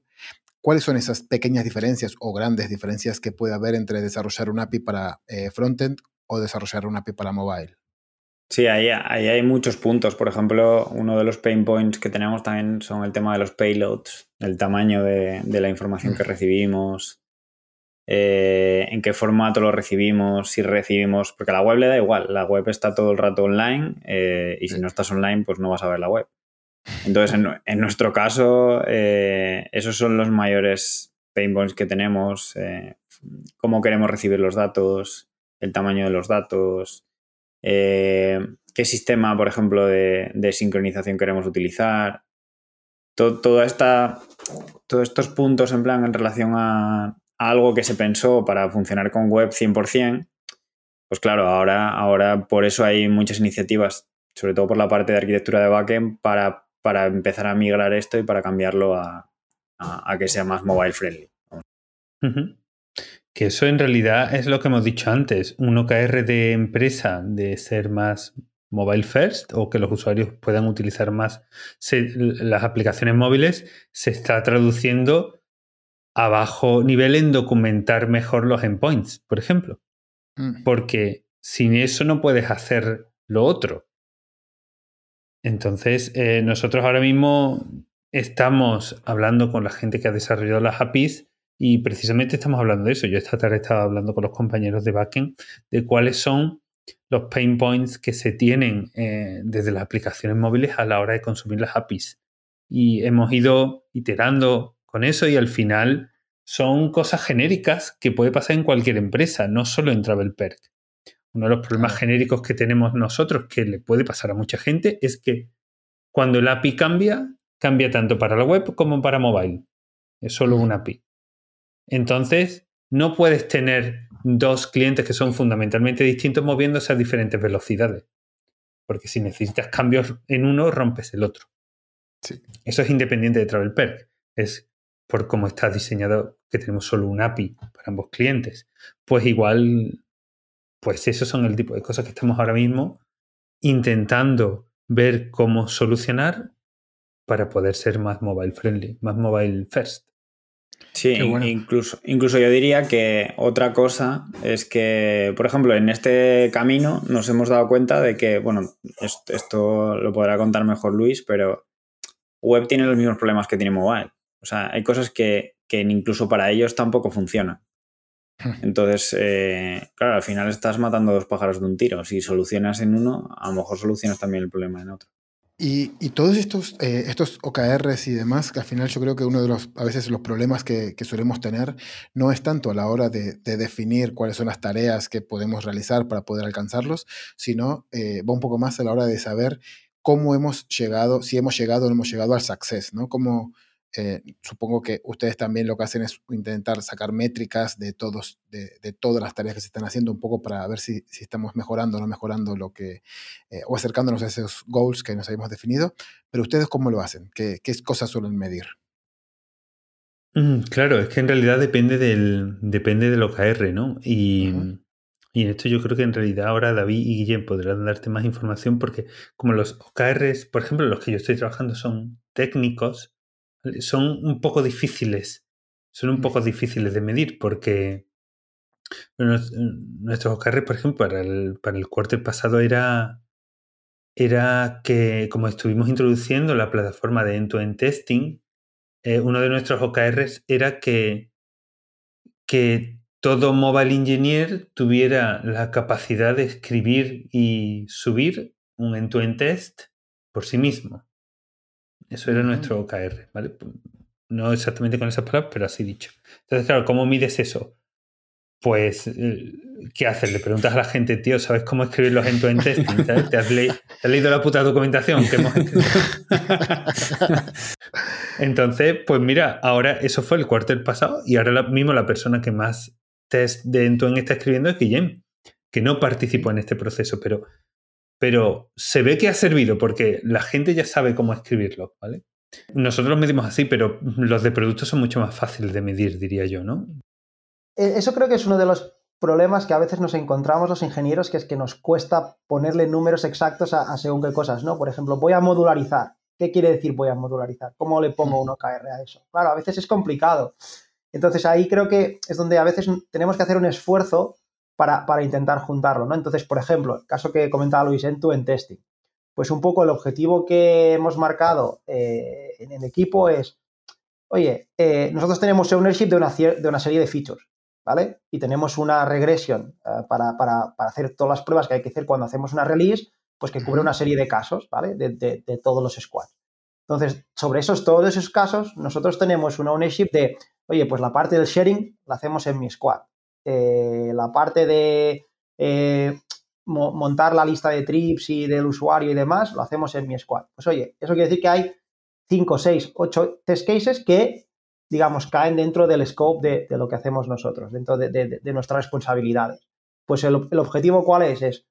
¿Cuáles son esas pequeñas diferencias o grandes diferencias que puede haber entre desarrollar un API para eh, frontend o desarrollar un API para mobile? Sí, ahí, hay muchos puntos. Por ejemplo, uno de los pain points que tenemos también son el tema de los payloads, el tamaño de, la información que mm. recibimos, eh, en qué formato lo recibimos, si recibimos, porque a la web le da igual, la web está todo el rato online eh, y si no estás online, pues no vas a ver la web. Entonces, en, nuestro caso, eh, esos son los mayores pain points que tenemos, cómo queremos recibir los datos, el tamaño de los datos, eh, qué sistema, por ejemplo, de, sincronización queremos utilizar. Todo, esta, todos estos puntos en plan en relación a, algo que se pensó para funcionar con web 100%, pues claro, ahora, ahora por eso hay muchas iniciativas, sobre todo por la parte de arquitectura de backend, para, para empezar a migrar esto y para cambiarlo a, que sea más mobile friendly. Que eso en realidad es lo que hemos dicho antes, un OKR de empresa de ser más mobile first o que los usuarios puedan utilizar más las aplicaciones móviles se está traduciendo a bajo nivel en documentar mejor los endpoints, por ejemplo. Mm. Porque sin eso no puedes hacer lo otro. Entonces, eh, nosotros ahora mismo estamos hablando con la gente que ha desarrollado las APIs y precisamente estamos hablando de eso. Yo esta tarde estaba hablando con los compañeros de backend de cuáles son los pain points que se tienen eh, desde las aplicaciones móviles a la hora de consumir las APIs. Y hemos ido iterando con eso y al final son cosas genéricas que puede pasar en cualquier empresa, no solo en TravelPerk. Uno de los problemas genéricos que tenemos nosotros, que le puede pasar a mucha gente, es que cuando el API cambia, cambia tanto para la web como para mobile. Es solo un API. Entonces, no puedes tener dos clientes que son fundamentalmente distintos moviéndose a diferentes velocidades. Porque si necesitas cambios en uno, rompes el otro. Eso es independiente de TravelPerk. Es por cómo está diseñado que tenemos solo un API para ambos clientes. Pues igual, pues esos son el tipo de cosas que estamos ahora mismo intentando ver cómo solucionar para poder ser más mobile friendly, más mobile first. Sí, incluso, incluso yo diría que otra cosa es que, por ejemplo, en este camino nos hemos dado cuenta de que, bueno, esto, lo podrá contar mejor Luis, pero web tiene los mismos problemas que tiene mobile. O sea, hay cosas que, incluso para ellos tampoco funcionan. Entonces, eh, claro, al final estás matando dos pájaros de un tiro. Si solucionas en uno, a lo mejor solucionas también el problema en otro. Y, todos estos, eh, estos OKRs y demás, que al final yo creo que uno de los, a veces los problemas que, solemos tener no es tanto a la hora de, definir cuáles son las tareas que podemos realizar para poder alcanzarlos, sino eh, va un poco más a la hora de saber cómo hemos llegado, si hemos llegado o no hemos llegado al success, ¿no? Cómo, eh, supongo que ustedes también lo que hacen es intentar sacar métricas de, todos, de, todas las tareas que se están haciendo un poco para ver si, estamos mejorando o no mejorando lo que, eh, o acercándonos a esos goals que nos habíamos definido. Pero ustedes, ¿cómo lo hacen? ¿Qué, qué cosas suelen medir? Mm, claro, es que en realidad depende del, depende del OKR, ¿no? Y, y en esto yo creo que en realidad ahora David y Guillem podrán darte más información porque como los OKRs, por ejemplo, los que yo estoy trabajando son técnicos, son un poco difíciles, son un poco difíciles de medir porque nuestros OKR, por ejemplo, para el, para el quarter pasado era, era que como estuvimos introduciendo la plataforma de end-to-end testing, eh, uno de nuestros OKRs era que, que todo mobile engineer tuviera la capacidad de escribir y subir un end-to-end test por sí mismo. Eso era nuestro OKR, ¿vale? No exactamente con esas palabras, pero así dicho. Entonces, claro, ¿cómo mides eso? Pues, eh, ¿qué haces? Le preguntas a la gente, tío, ¿sabes cómo escribir los end-to-end testing? ¿Te has, leído la puta documentación que hemos escrito? Entonces, pues mira, ahora eso fue el cuartel pasado y ahora mismo la persona que más test de end-to-end está escribiendo es Guillem, que no participó en este proceso, pero pero se ve que ha servido porque la gente ya sabe cómo escribirlo, ¿vale? Nosotros lo medimos así, pero los de productos son mucho más fáciles de medir, diría yo, ¿no? E, eso creo que es uno de los problemas que a veces nos encontramos los ingenieros, que es que nos cuesta ponerle números exactos a, según qué cosas, ¿no? Por ejemplo, voy a modularizar. ¿Qué quiere decir voy a modularizar? ¿Cómo le pongo un OKR a eso? Claro, a veces es complicado. Entonces ahí creo que es donde a veces tenemos que hacer un esfuerzo para, intentar juntarlo, ¿no? Entonces, por ejemplo, el caso que comentaba Luis en tu en testing, pues un poco el objetivo que hemos marcado eh, en el equipo es, oye, eh, nosotros tenemos ownership de una, de una serie de features, ¿vale? Y tenemos una regresión eh, para, hacer todas las pruebas que hay que hacer cuando hacemos una release, pues que cubre una serie de casos, ¿vale? De, de todos los squads. Entonces, sobre esos, todos esos casos, nosotros tenemos una ownership de, oye, pues la parte del sharing la hacemos en mi squad. Eh, la parte de eh, montar la lista de trips y del usuario y demás, lo hacemos en mi squad. Pues oye, eso quiere decir que hay 5, 6, 8 test cases que, digamos, caen dentro del scope de, lo que hacemos nosotros, dentro de, nuestras responsabilidades. Pues el, objetivo cuál es? Es,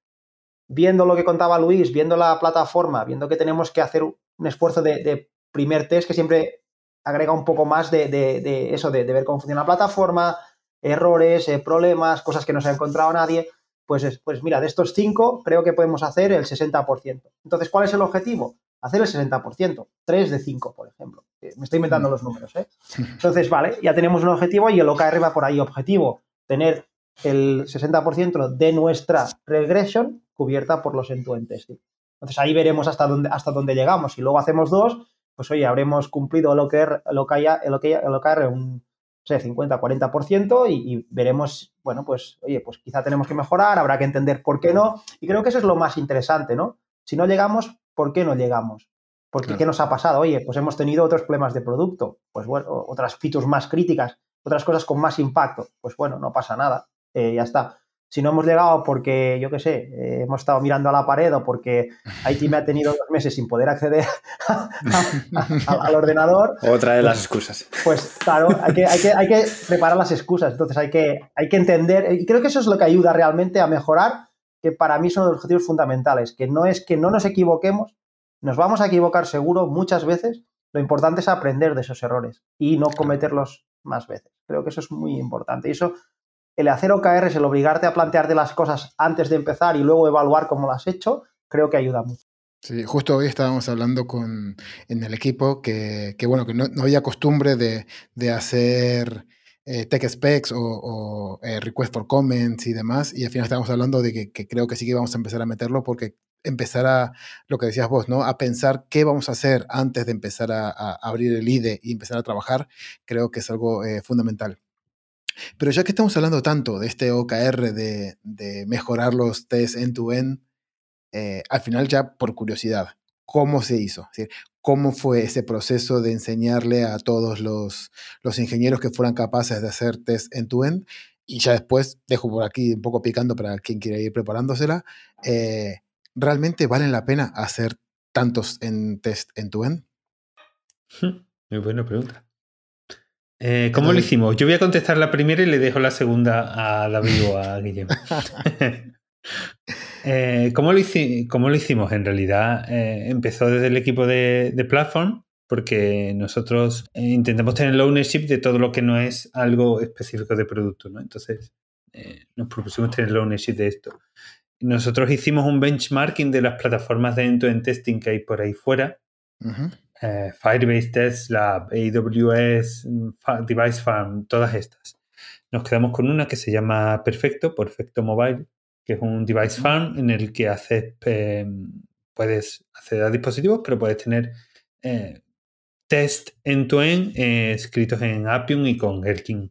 viendo lo que contaba Luis, viendo la plataforma, viendo que tenemos que hacer un esfuerzo de, primer test que siempre agrega un poco más de, eso, de, ver cómo funciona la plataforma, errores, eh, problemas, cosas que no se ha encontrado nadie, pues, pues mira, de estos cinco creo que podemos hacer el 60%. Entonces, ¿cuál es el objetivo? Hacer el 60%, 3 de 5, por ejemplo. Eh, me estoy inventando los números, ¿eh? Entonces, vale, ya tenemos un objetivo y el OKR va por ahí. Objetivo, tener el 60% de nuestra regression cubierta por los end-to-end testing. Entonces, ahí veremos hasta dónde, hasta dónde llegamos. Si luego hacemos dos, pues oye, habremos cumplido el OKR, el OKR, el OKR, el OKR un sé, 50, 40% y, y, veremos, bueno, pues, oye, pues quizá tenemos que mejorar, habrá que entender por qué no. Y creo que eso es lo más interesante, ¿no? Si no llegamos, ¿por qué no llegamos? Porque ¿qué nos ha pasado? Oye, pues hemos tenido otros problemas de producto, pues bueno, otras features más críticas, otras cosas con más impacto. Pues bueno, no pasa nada, eh, ya está si no hemos llegado porque, yo qué sé, eh, hemos estado mirando a la pared o porque Haití me ha tenido dos meses sin poder acceder al ordenador. Otra de las pues, excusas. Pues claro, hay que, hay, que, preparar las excusas. Entonces hay que, hay que entender, y creo que eso es lo que ayuda realmente a mejorar, que para mí son los objetivos fundamentales, que no es que no nos equivoquemos, nos vamos a equivocar seguro muchas veces, lo importante es aprender de esos errores y no cometerlos más veces. Creo que eso es muy importante. Y eso el hacer OKRs, el obligarte a plantearte las cosas antes de empezar y luego evaluar cómo lo has hecho, creo que ayuda mucho. Sí, justo hoy estábamos hablando con, en el equipo que, bueno, que no, había costumbre de, hacer eh, tech specs o, eh, request for comments y demás, y al final estábamos hablando de que, creo que sí que vamos a empezar a meterlo porque empezar a, lo que decías vos, ¿no? A pensar qué vamos a hacer antes de empezar a, abrir el IDE y empezar a trabajar, creo que es algo eh, fundamental. Pero ya que estamos hablando tanto de este OKR, de, mejorar los tests end-to-end, eh, al final ya por curiosidad, ¿cómo se hizo? ¿Cómo fue ese proceso de enseñarle a todos los, ingenieros que fueran capaces de hacer test end-to-end? Y ya después, dejo por aquí un poco picando para quien quiera ir preparándosela, eh, ¿realmente valen la pena hacer tantos en test end-to-end? Muy buena pregunta. Eh, ¿Cómo lo hicimos? Yo voy a contestar la primera y le dejo la segunda a David o a Guillermo. Eh, ¿cómo, lo hicimos? En realidad eh, empezó desde el equipo de, de Platform, porque nosotros intentamos tener el ownership de todo lo que no es algo específico de producto. ¿no? Entonces nos propusimos tener el ownership de esto. Nosotros hicimos un benchmarking de las plataformas de end-to-end testing que hay por ahí fuera. Eh, Firebase Test Lab, AWS, Device Farm, todas estas. Nos quedamos con una que se llama Perfecto, Perfecto Mobile, que es un device farm en el que haces, em, puedes acceder a dispositivos, pero puedes tener eh, test end-to-end eh, escritos en Appium y con Gherkin.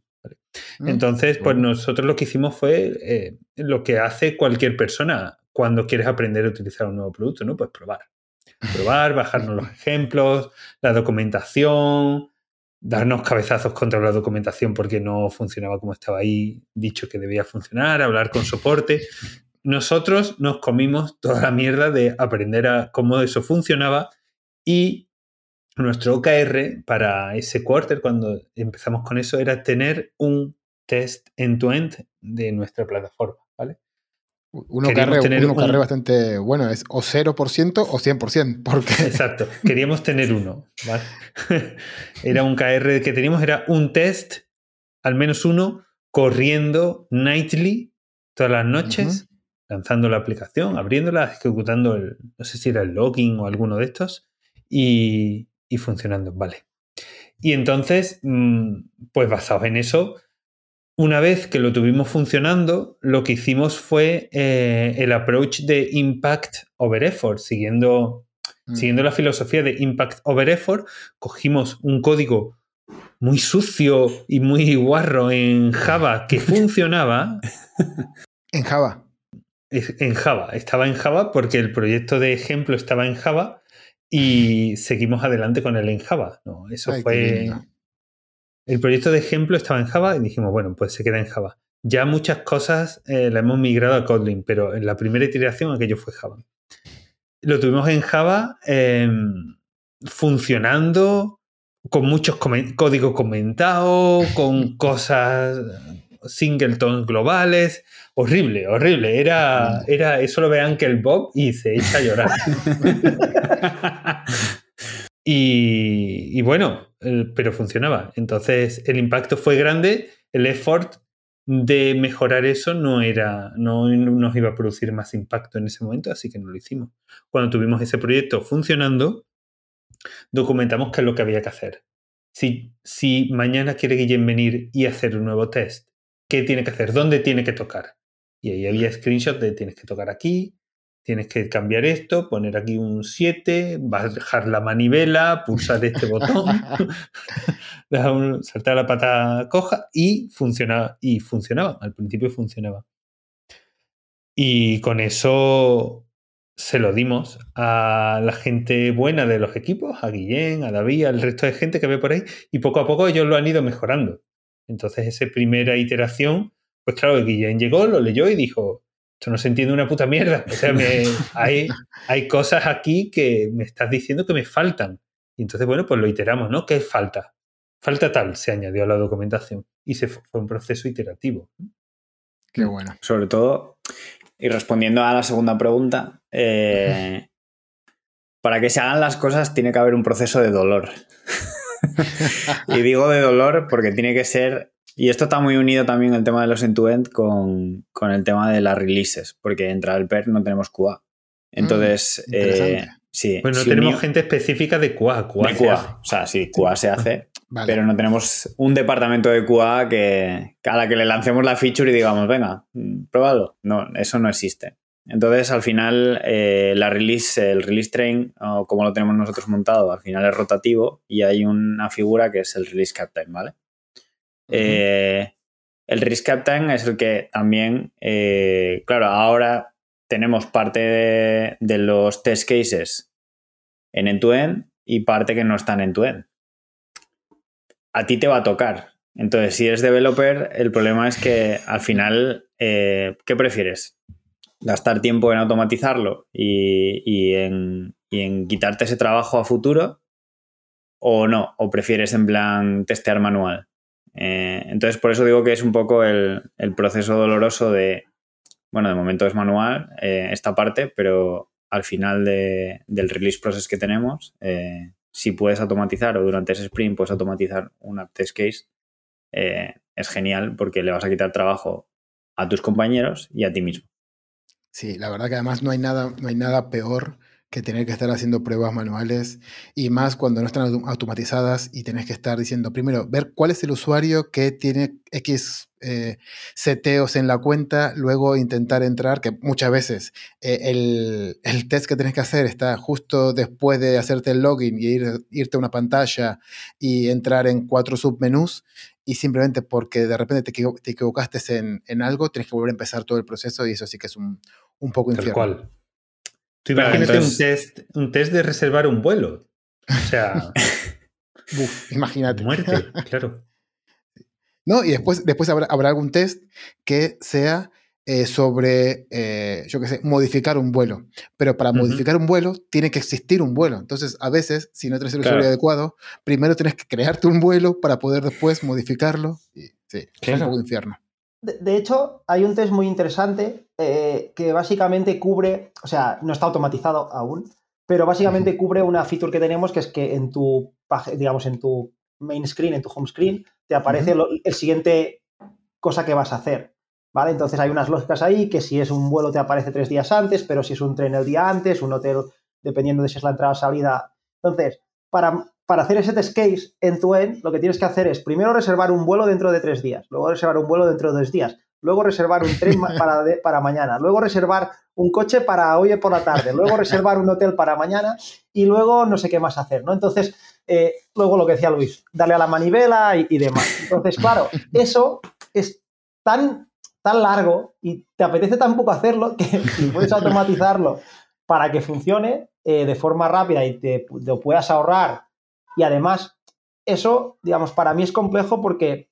Mm, Entonces, pues nosotros lo que hicimos fue lo que hace cualquier persona cuando quieres aprender a utilizar un nuevo producto, ¿no? Pues probar. Probar, bajarnos los ejemplos, la documentación, darnos cabezazos contra la documentación porque no funcionaba como estaba ahí dicho que debía funcionar, hablar con soporte. Nosotros nos comimos toda la mierda de aprender a cómo eso funcionaba y nuestro OKR para ese quarter, cuando empezamos con eso, era tener un test end-to-end de nuestra plataforma, ¿vale? Un OKR, bastante bueno, es o 0% o 100%. Porque... Exacto, queríamos tener uno. ¿vale? era un KR que teníamos, era un test, al menos uno, corriendo nightly todas las noches, lanzando la aplicación, abriéndola, ejecutando el, no sé si era el login o alguno de estos, y, y funcionando, vale. Y entonces, mm, pues basados en eso, una vez que lo tuvimos funcionando, lo que hicimos fue eh, el approach de impact over effort, siguiendo, mm. siguiendo la filosofía de impact over effort, cogimos un código muy sucio y muy guarro en Java que funcionaba. en Java. En Java, estaba en Java porque el proyecto de ejemplo estaba en Java y seguimos adelante con él en Java. ¿no? Eso fue. El proyecto de ejemplo estaba en Java y dijimos, bueno, pues se queda en Java. Ya muchas cosas eh, la hemos migrado a Kotlin, pero en la primera iteración aquello fue Java. Lo tuvimos en Java em, funcionando, con muchos códigos comentados, con cosas singletons globales. Horrible, horrible. Era, era, eso lo vean que el Bob y se echa a llorar. y, bueno, pero funcionaba. Entonces el impacto fue grande, el effort de mejorar eso no era, no nos iba a producir más impacto en ese momento, así que no lo hicimos. Cuando tuvimos ese proyecto funcionando, documentamos qué es lo que había que hacer. Si, si mañana quiere Guillem venir y hacer un nuevo test, ¿qué tiene que hacer? ¿Dónde tiene que tocar? Y ahí había screenshot de tienes que tocar aquí, tienes que cambiar esto, poner aquí un 7, bajar la manivela, pulsar este botón, saltar la pata coja y funcionaba, y funcionaba, al principio funcionaba. Y con eso se lo dimos a la gente buena de los equipos, a Guillén, a David, al resto de gente que ve por ahí, y poco a poco ellos lo han ido mejorando. Entonces, esa primera iteración pues claro, Guillén llegó, lo leyó y dijo, esto no se entiende una puta mierda. O sea, hay, hay cosas aquí que me estás diciendo que me faltan. Y entonces, bueno, pues lo iteramos, ¿no? ¿Qué falta? Falta tal, se añadió a la documentación. Y se fue, un proceso iterativo. Qué bueno. Sobre todo, y respondiendo a la segunda pregunta, eh, para que se hagan las cosas tiene que haber un proceso de dolor. y digo de dolor porque tiene que ser y esto está muy unido también el tema de los end-to-end con, el tema de las releases, porque entra el PER no tenemos QA. Entonces, mm, eh, sí. Pues no tenemos gente específica de QA. QA, O sea, sí, QA se hace, pero no tenemos un departamento de QA que, a la que le lancemos la feature y digamos, venga, pruébalo. No, eso no existe. Entonces, al final, eh, la release, el release train, o como lo tenemos nosotros montado, al final es rotativo y hay una figura que es el release captain, ¿vale? Eh, el Risk Captain es el que también, eh, claro, ahora tenemos parte de, los test cases en end-to-end y parte que no están en end-to-end. A ti te va a tocar. Entonces, si eres developer, el problema es que al final, eh, ¿qué prefieres? ¿Gastar tiempo en automatizarlo y, en, y en quitarte ese trabajo a futuro? o no, o prefieres en plan testear manual. Eh, entonces, por eso digo que es un poco el, proceso doloroso de, bueno, de momento es manual eh, esta parte, pero al final del release process que tenemos, eh, si puedes automatizar o durante ese sprint puedes automatizar una test case, es genial porque le vas a quitar trabajo a tus compañeros y a ti mismo. Sí, la verdad que además no hay nada, no hay nada peor que tener que estar haciendo pruebas manuales y más cuando no están automatizadas y tenés que estar diciendo, primero, ver cuál es el usuario que tiene X eh, seteos en la cuenta, luego intentar entrar, que muchas veces eh, el, test que tenés que hacer está justo después de hacerte el login y ir, irte a una pantalla y entrar en cuatro submenús y simplemente porque de repente te, te equivocaste en, en, algo, tienes que volver a empezar todo el proceso y eso sí que es un, un poco infierno. cual. Tú imagínate un, test, un test de reservar un vuelo. O sea. imagínate. Muerte, claro. No, y después, después habrá, algún test que sea eh, sobre, eh, yo qué sé, modificar un vuelo. Pero para modificar un vuelo tiene que existir un vuelo. Entonces, a veces, si no tienes el usuario adecuado, primero tienes que crearte un vuelo para poder después modificarlo. Y, sí, es un poco infierno. De, hecho, hay un test muy interesante eh, que básicamente cubre, o sea, no está automatizado aún, pero básicamente cubre una feature que tenemos que es que en tu, digamos, en tu main screen, en tu home screen, te aparece el siguiente cosa que vas a hacer. ¿Vale? Entonces hay unas lógicas ahí que si es un vuelo te aparece tres días antes, pero si es un tren el día antes, un hotel dependiendo de si es la entrada o salida. Entonces, para para hacer ese test case en tu end, lo que tienes que hacer es primero reservar un vuelo dentro de tres días, luego reservar un vuelo dentro de dos días, luego reservar un tren para, para mañana, luego reservar un coche para hoy por la tarde, luego reservar un hotel para mañana y luego no sé qué más hacer, ¿no? Entonces, eh, luego lo que decía Luis, darle a la manivela y, demás. Entonces, claro, eso es tan, tan largo y te apetece tan poco hacerlo que si puedes automatizarlo para que funcione eh, de forma rápida y te, te puedas ahorrar y además, eso, digamos, para mí es complejo porque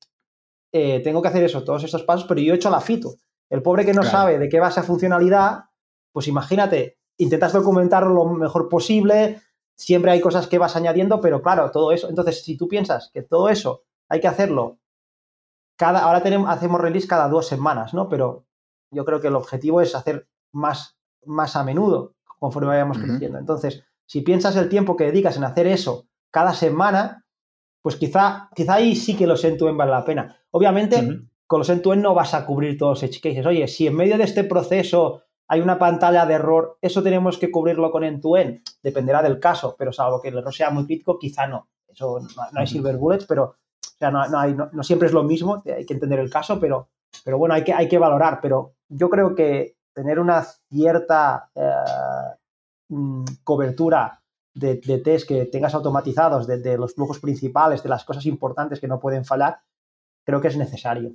eh, tengo que hacer eso, todos estos pasos, pero yo he hecho la FITO. El pobre que no sabe de qué va esa funcionalidad, pues imagínate, intentas documentarlo lo mejor posible, siempre hay cosas que vas añadiendo, pero claro, todo eso. Entonces, si tú piensas que todo eso hay que hacerlo cada, ahora tenemos, hacemos release cada dos semanas, ¿no? Pero yo creo que el objetivo es hacer más, más a menudo conforme vayamos creciendo. Entonces, si piensas el tiempo que dedicas en hacer eso cada semana, pues quizá, quizá ahí sí que los end-to-end vale la pena. Obviamente, con los end-to-end no vas a cubrir todos los edge cases. Oye, si en medio de este proceso hay una pantalla de error, eso tenemos que cubrirlo con end-to-end. Dependerá del caso, pero salvo que el error sea muy crítico, quizá no. Eso no, hay silver bullets, pero o sea, no, hay, no, siempre es lo mismo, hay que entender el caso, pero, pero bueno, hay que, hay que valorar. Pero yo creo que tener una cierta eh, mm, cobertura de, test que tengas automatizados, de, los flujos principales, de las cosas importantes que no pueden fallar, creo que es necesario.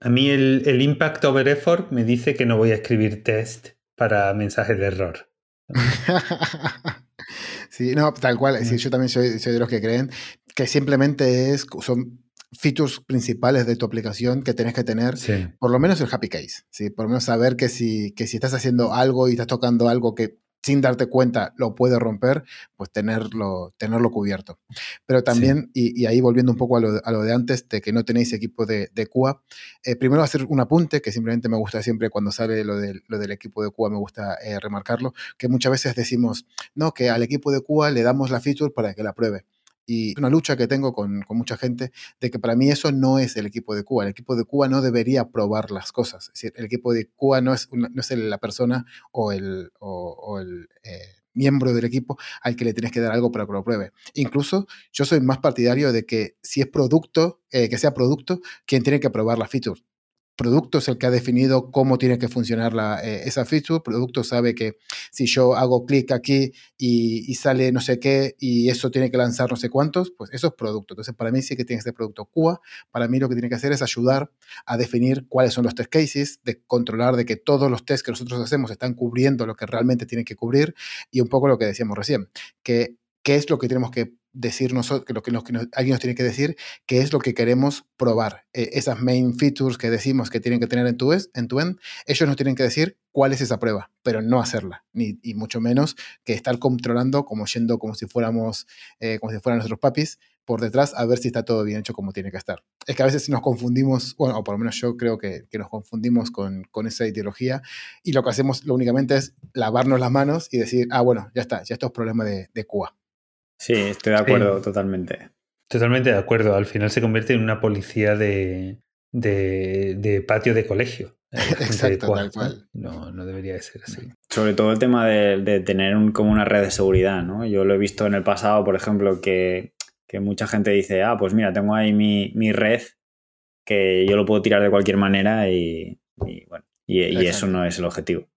A mí el, impact over effort me dice que no voy a escribir test para mensajes de error. sí, no, tal cual. Sí, yo también soy, de los que creen que simplemente es, son features principales de tu aplicación que tienes que tener, por lo menos el happy case, ¿sí? por lo menos saber que si, que si estás haciendo algo y estás tocando algo que sin darte cuenta lo puede romper, pues tenerlo, tenerlo cubierto. Pero también, y, ahí volviendo un poco a lo, de antes, de que no tenéis equipo de, de QA, eh, primero hacer un apunte, que simplemente me gusta siempre cuando sale lo, lo del equipo de QA, me gusta eh, remarcarlo, que muchas veces decimos, no, que al equipo de QA le damos la feature para que la pruebe y una lucha que tengo con, con, mucha gente de que para mí eso no es el equipo de Cuba. El equipo de Cuba no debería probar las cosas. Es decir, el equipo de Cuba no es, no es la persona o el, o, el eh, miembro del equipo al que le tienes que dar algo para que lo pruebe. Incluso yo soy más partidario de que si es producto, eh, que sea producto, quien tiene que probar la feature producto es el que ha definido cómo tiene que funcionar la, eh, esa feature. Producto sabe que si yo hago clic aquí y, sale no sé qué y eso tiene que lanzar no sé cuántos, pues eso es producto. Entonces, para mí sí que tiene que ser producto QA. Para mí lo que tiene que hacer es ayudar a definir cuáles son los test cases, de controlar de que todos los tests que nosotros hacemos están cubriendo lo que realmente tienen que cubrir y un poco lo que decíamos recién, que qué es lo que tenemos que decirnos, que lo que, lo que alguien nos tiene que decir qué es lo que queremos probar. Eh, esas main features que decimos que tienen que tener en tu, en tu end, ellos nos tienen que decir cuál es esa prueba, pero no hacerla, ni, y mucho menos que estar controlando como yendo como si fuéramos, eh, como si fueran nuestros papis por detrás a ver si está todo bien hecho como tiene que estar. Es que a veces nos confundimos, bueno, o por lo menos yo creo que, que nos confundimos con, con, esa ideología y lo que hacemos lo únicamente es lavarnos las manos y decir, ah, bueno, ya está, ya esto es problema de, de Cuba. Sí, estoy de acuerdo totalmente. Totalmente de acuerdo. Al final se convierte en una policía de, de, de patio de colegio. Exacto, tal cual. No, no debería de ser así. Sobre todo el tema de, de tener un, como una red de seguridad, ¿no? Yo lo he visto en el pasado, por ejemplo, que que mucha gente dice, ah, pues mira, tengo ahí mi, mi red que yo lo puedo tirar de cualquier manera y, bueno, y, eso no es el objetivo.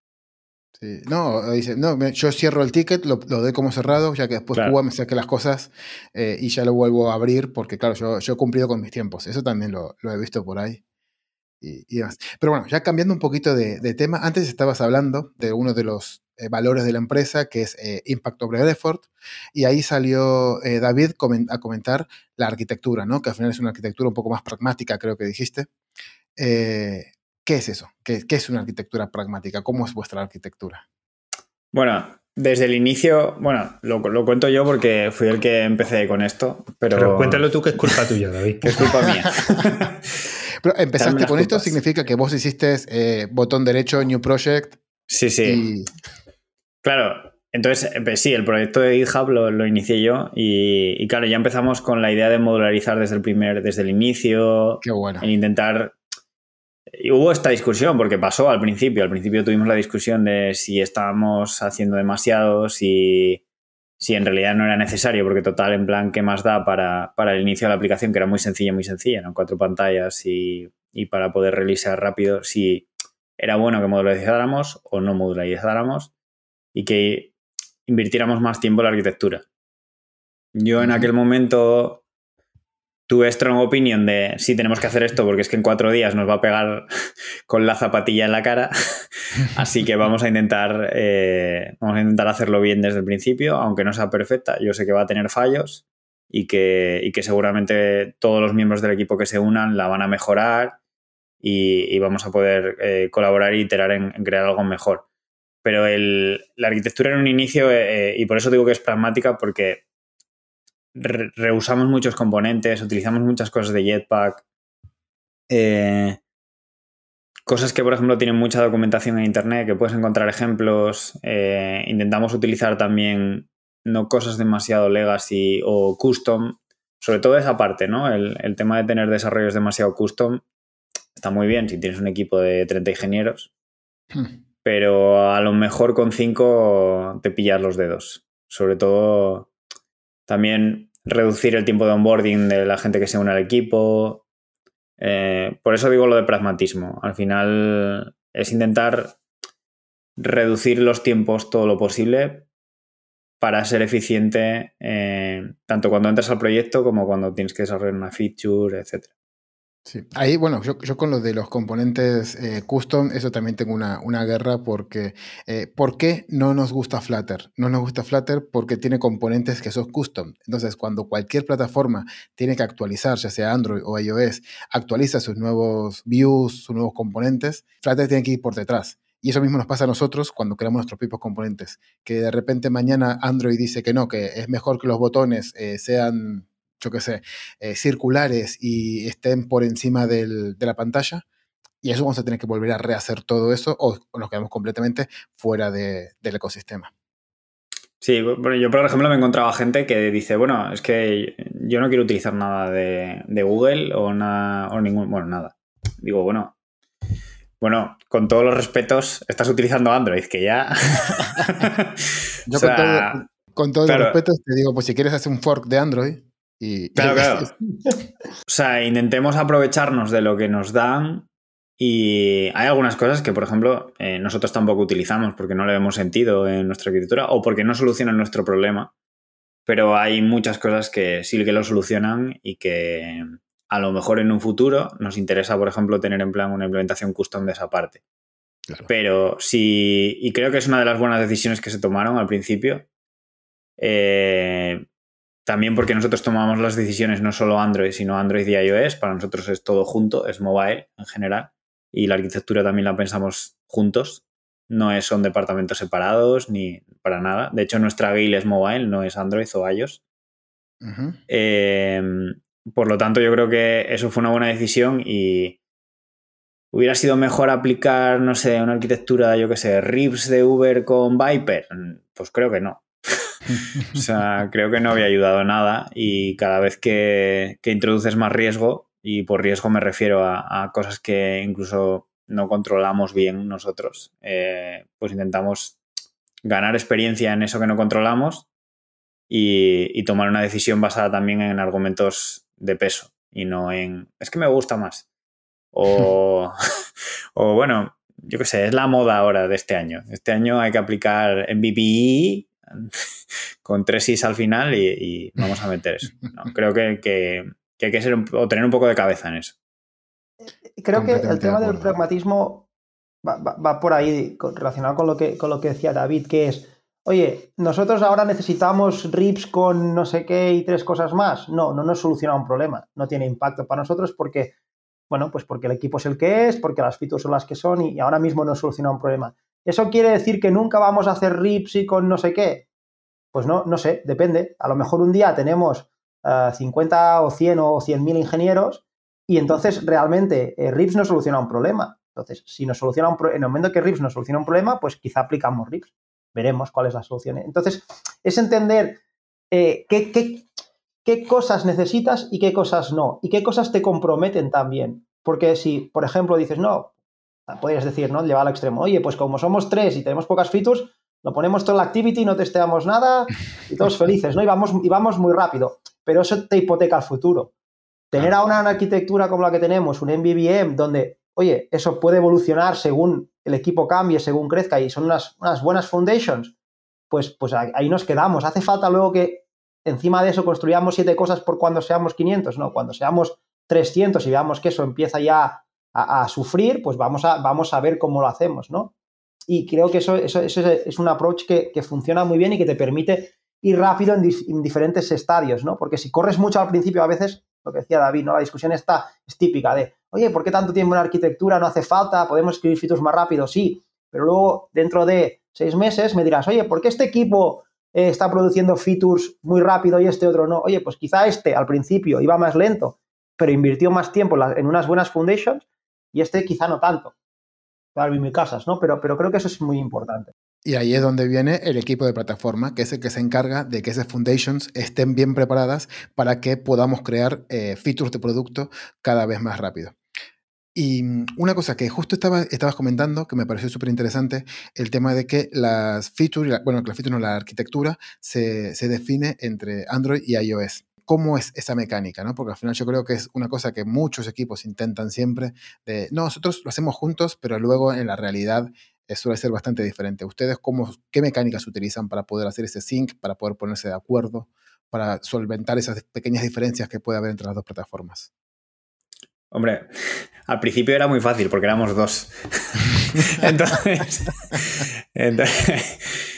Sí. No, dice, no, yo cierro el ticket, lo, lo doy como cerrado, ya que después Cuba me saque las cosas eh, y ya lo vuelvo a abrir, porque claro, yo, yo he cumplido con mis tiempos. Eso también lo, lo he visto por ahí. Y, y, demás. Pero bueno, ya cambiando un poquito de, de, tema, antes estabas hablando de uno de los eh, valores de la empresa, que es eh, Impact over Effort, y ahí salió eh, David a comentar la arquitectura, ¿no? que al final es una arquitectura un poco más pragmática, creo que dijiste. ¿Qué es eso? ¿Qué, ¿Qué, es una arquitectura pragmática? ¿Cómo es vuestra arquitectura? Bueno, desde el inicio, bueno, lo, lo, cuento yo porque fui el que empecé con esto, pero... pero cuéntalo tú que es culpa tuya, David. que es culpa mía. pero empezaste con esto, significa que vos hiciste botón derecho, New Project. Sí, sí. Y... Claro, entonces, eh, pues sí, el proyecto de GitHub lo, lo inicié yo y, y, claro, ya empezamos con la idea de modularizar desde el primer, desde el inicio. Qué bueno. En intentar. Y hubo esta discusión porque pasó al principio. Al principio tuvimos la discusión de si estábamos haciendo demasiado, si, si en realidad no era necesario, porque total, en plan, ¿qué más da para, para el inicio de la aplicación? Que era muy sencilla, muy sencilla, eran cuatro pantallas y, y para poder realizar rápido, si era bueno que modularizáramos o no modularizáramos y que invirtiéramos más tiempo en la arquitectura. Yo en aquel momento tuve strong opinion de sí, tenemos que hacer esto porque es que en cuatro días nos va a pegar con la zapatilla en la cara. Así que vamos a intentar, eh, vamos a intentar hacerlo bien desde el principio, aunque no sea perfecta. Yo sé que va a tener fallos y que, y que seguramente todos los miembros del equipo que se unan la van a mejorar y, y vamos a poder eh, colaborar e iterar en, crear algo mejor pero el, la arquitectura en un inicio, eh, y por eso digo que es pragmática, porque re reusamos muchos componentes, utilizamos muchas cosas de Jetpack, eh, cosas que, por ejemplo, tienen mucha documentación en Internet, que puedes encontrar ejemplos. Eh, intentamos utilizar también no cosas demasiado legacy o custom, sobre todo esa parte, ¿no? El, el tema de tener desarrollos demasiado custom está muy bien si tienes un equipo de 30 ingenieros. Hmm pero a lo mejor con 5 te pillas los dedos. Sobre todo también reducir el tiempo de onboarding de la gente que se une al equipo. Eh, por eso digo lo de pragmatismo. Al final es intentar reducir los tiempos todo lo posible para ser eficiente eh, tanto cuando entras al proyecto como cuando tienes que desarrollar una feature, etc. Sí, ahí, bueno, yo, yo, con lo de los componentes eh, custom, eso también tengo una, una guerra porque, eh, ¿por qué no nos gusta Flutter? No nos gusta Flutter porque tiene componentes que son custom. Entonces, cuando cualquier plataforma tiene que actualizar, ya sea Android o iOS, actualiza sus nuevos views, sus nuevos componentes, Flutter tiene que ir por detrás. Y eso mismo nos pasa a nosotros cuando creamos nuestros propios componentes, que de repente mañana Android dice que no, que es mejor que los botones eh, sean yo qué sé, eh, circulares y estén por encima del, de la pantalla. Y eso vamos a tener que volver a rehacer todo eso o, o nos quedamos completamente fuera de, del ecosistema. Sí, bueno, yo por ejemplo me he encontrado gente que dice, bueno, es que yo no quiero utilizar nada de, de Google o, nada, o ningún, bueno, nada. Digo, bueno, bueno, con todos los respetos, estás utilizando Android, que ya... yo o sea, con, todo, con todos claro, los respetos te digo, pues si quieres hacer un fork de Android, y, claro, claro. o sea, intentemos aprovecharnos de lo que nos dan y hay algunas cosas que, por ejemplo, eh, nosotros tampoco utilizamos porque no le vemos sentido en nuestra arquitectura o porque no solucionan nuestro problema. Pero hay muchas cosas que sí que lo solucionan y que a lo mejor en un futuro nos interesa, por ejemplo, tener en plan una implementación custom de esa parte. Claro. Pero sí, y creo que es una de las buenas decisiones que se tomaron al principio. Eh, también porque nosotros tomamos las decisiones no solo Android, sino Android y iOS. Para nosotros es todo junto, es mobile en general. Y la arquitectura también la pensamos juntos. No es, son departamentos separados ni para nada. De hecho, nuestra guild es mobile, no es Android o iOS. Em, por lo tanto, yo creo que eso fue una buena decisión y hubiera sido mejor aplicar, no sé, una arquitectura, yo qué sé, RIPS de Uber con Viper. Pues creo que no. o sea, creo que no había ayudado nada y cada vez que, introduces más riesgo, y por riesgo me refiero a, cosas que incluso no controlamos bien nosotros, eh, pues intentamos ganar experiencia en eso que no controlamos y, tomar una decisión basada también en argumentos de peso y no en es que me gusta más. O, o bueno, yo qué sé, es la moda ahora de este año. Este año hay que aplicar MVP con tres is al final y, vamos a meter eso. Creo que, hay que ser o tener un poco de cabeza en eso. Creo que el tema del pragmatismo va, por ahí, relacionado con lo, que, con lo que decía David, que es, oye, nosotros ahora necesitamos RIPS con no sé qué y tres cosas más. No, no nos soluciona un problema, no tiene impacto para nosotros porque, bueno, pues porque el equipo es el que es, porque las features son las que son y, ahora mismo no soluciona un problema. ¿Eso quiere decir que nunca vamos a hacer RIPS y con no sé qué? Pues no, no sé, depende. A lo mejor un día tenemos 50 eh, o 100 o 100 mil ingenieros y entonces realmente eh, RIPS no soluciona un problema. Entonces, si nos soluciona un en el momento que RIPS nos soluciona un problema, pues quizá aplicamos RIPS. Veremos cuál es la solución. Entonces, es entender eh, qué cosas necesitas y qué cosas no. Y qué cosas te comprometen también. Porque si, por ejemplo, dices, no, podrías decir, ¿no? Lleva al extremo. Oye, pues como somos tres y tenemos pocas features, lo ponemos todo en la activity, no testeamos nada y todos felices, ¿no? Y vamos, y vamos muy rápido. Pero eso te hipoteca el futuro. Tener ahora una arquitectura como la que tenemos, un MVVM, donde, oye, eso puede evolucionar según el equipo cambie, según crezca y son unas, unas buenas foundations, pues, pues ahí nos quedamos. Hace falta luego que encima de eso construyamos siete cosas por cuando seamos 500, ¿no? Cuando seamos 300 y veamos que eso empieza ya a, sufrir, pues vamos a, vamos a ver cómo lo hacemos, ¿no? Y creo que eso, eso, es un approach que, funciona muy bien y que te permite ir rápido en, diferentes estadios, ¿no? Porque si corres mucho al principio, a veces, lo que decía David, ¿no? La discusión está, es típica de, oye, ¿por qué tanto tiempo en arquitectura? No hace falta, podemos escribir features más rápido, sí, pero luego dentro de seis meses me dirás, oye, ¿por qué este equipo eh, está produciendo features muy rápido y este otro no? Oye, pues quizá este al principio iba más lento, pero invirtió más tiempo en unas buenas foundations y este quizá no tanto. Para mi casas, ¿no? Pero, pero creo que eso es muy importante. Y ahí es donde viene el equipo de plataforma, que es el que se encarga de que esas foundations estén bien preparadas para que podamos crear eh, features de producto cada vez más rápido. Y mm, una cosa que justo estaba, estabas comentando, que me pareció súper interesante, el tema de que las features, bueno, que las features no, la arquitectura se, se define entre Android y iOS cómo es esa mecánica, ¿no? Porque al final yo creo que es una cosa que muchos equipos intentan siempre, de, no, nosotros lo hacemos juntos, pero luego en la realidad eh, suele ser bastante diferente. ¿Ustedes cómo, qué mecánicas utilizan para poder hacer ese sync, para poder ponerse de acuerdo, para solventar esas pequeñas diferencias que puede haber entre las dos plataformas? Hombre, al principio era muy fácil porque éramos dos. entonces, entonces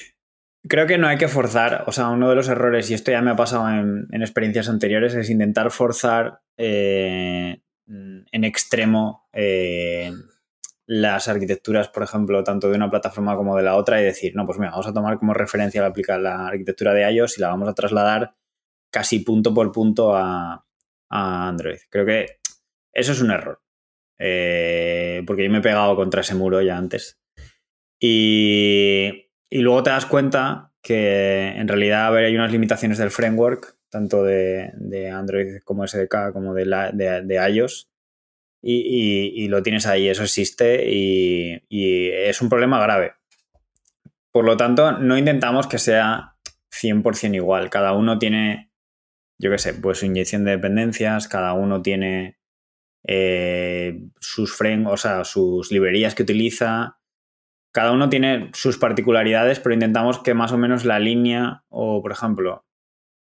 Creo que no hay que forzar, o sea, uno de los errores, y esto ya me ha pasado en, experiencias anteriores, es intentar forzar eh, en extremo eh, las arquitecturas, por ejemplo, tanto de una plataforma como de la otra y decir, no, pues mira, vamos a tomar como referencia la, arquitectura de iOS y la vamos a trasladar casi punto por punto a, Android. Creo que eso es un error, eh, porque yo me he pegado contra ese muro ya antes. Y y luego te das cuenta que en realidad hay unas limitaciones del framework, tanto de, Android como SDK como de, de, iOS, y, lo tienes ahí, eso existe y, es un problema grave. Por lo tanto, no intentamos que sea 100% igual. Cada uno tiene, yo qué sé, pues su inyección de dependencias, cada uno tiene eh, sus frame, o sea, sus librerías que utiliza, cada uno tiene sus particularidades, pero intentamos que más o menos la línea, o por ejemplo,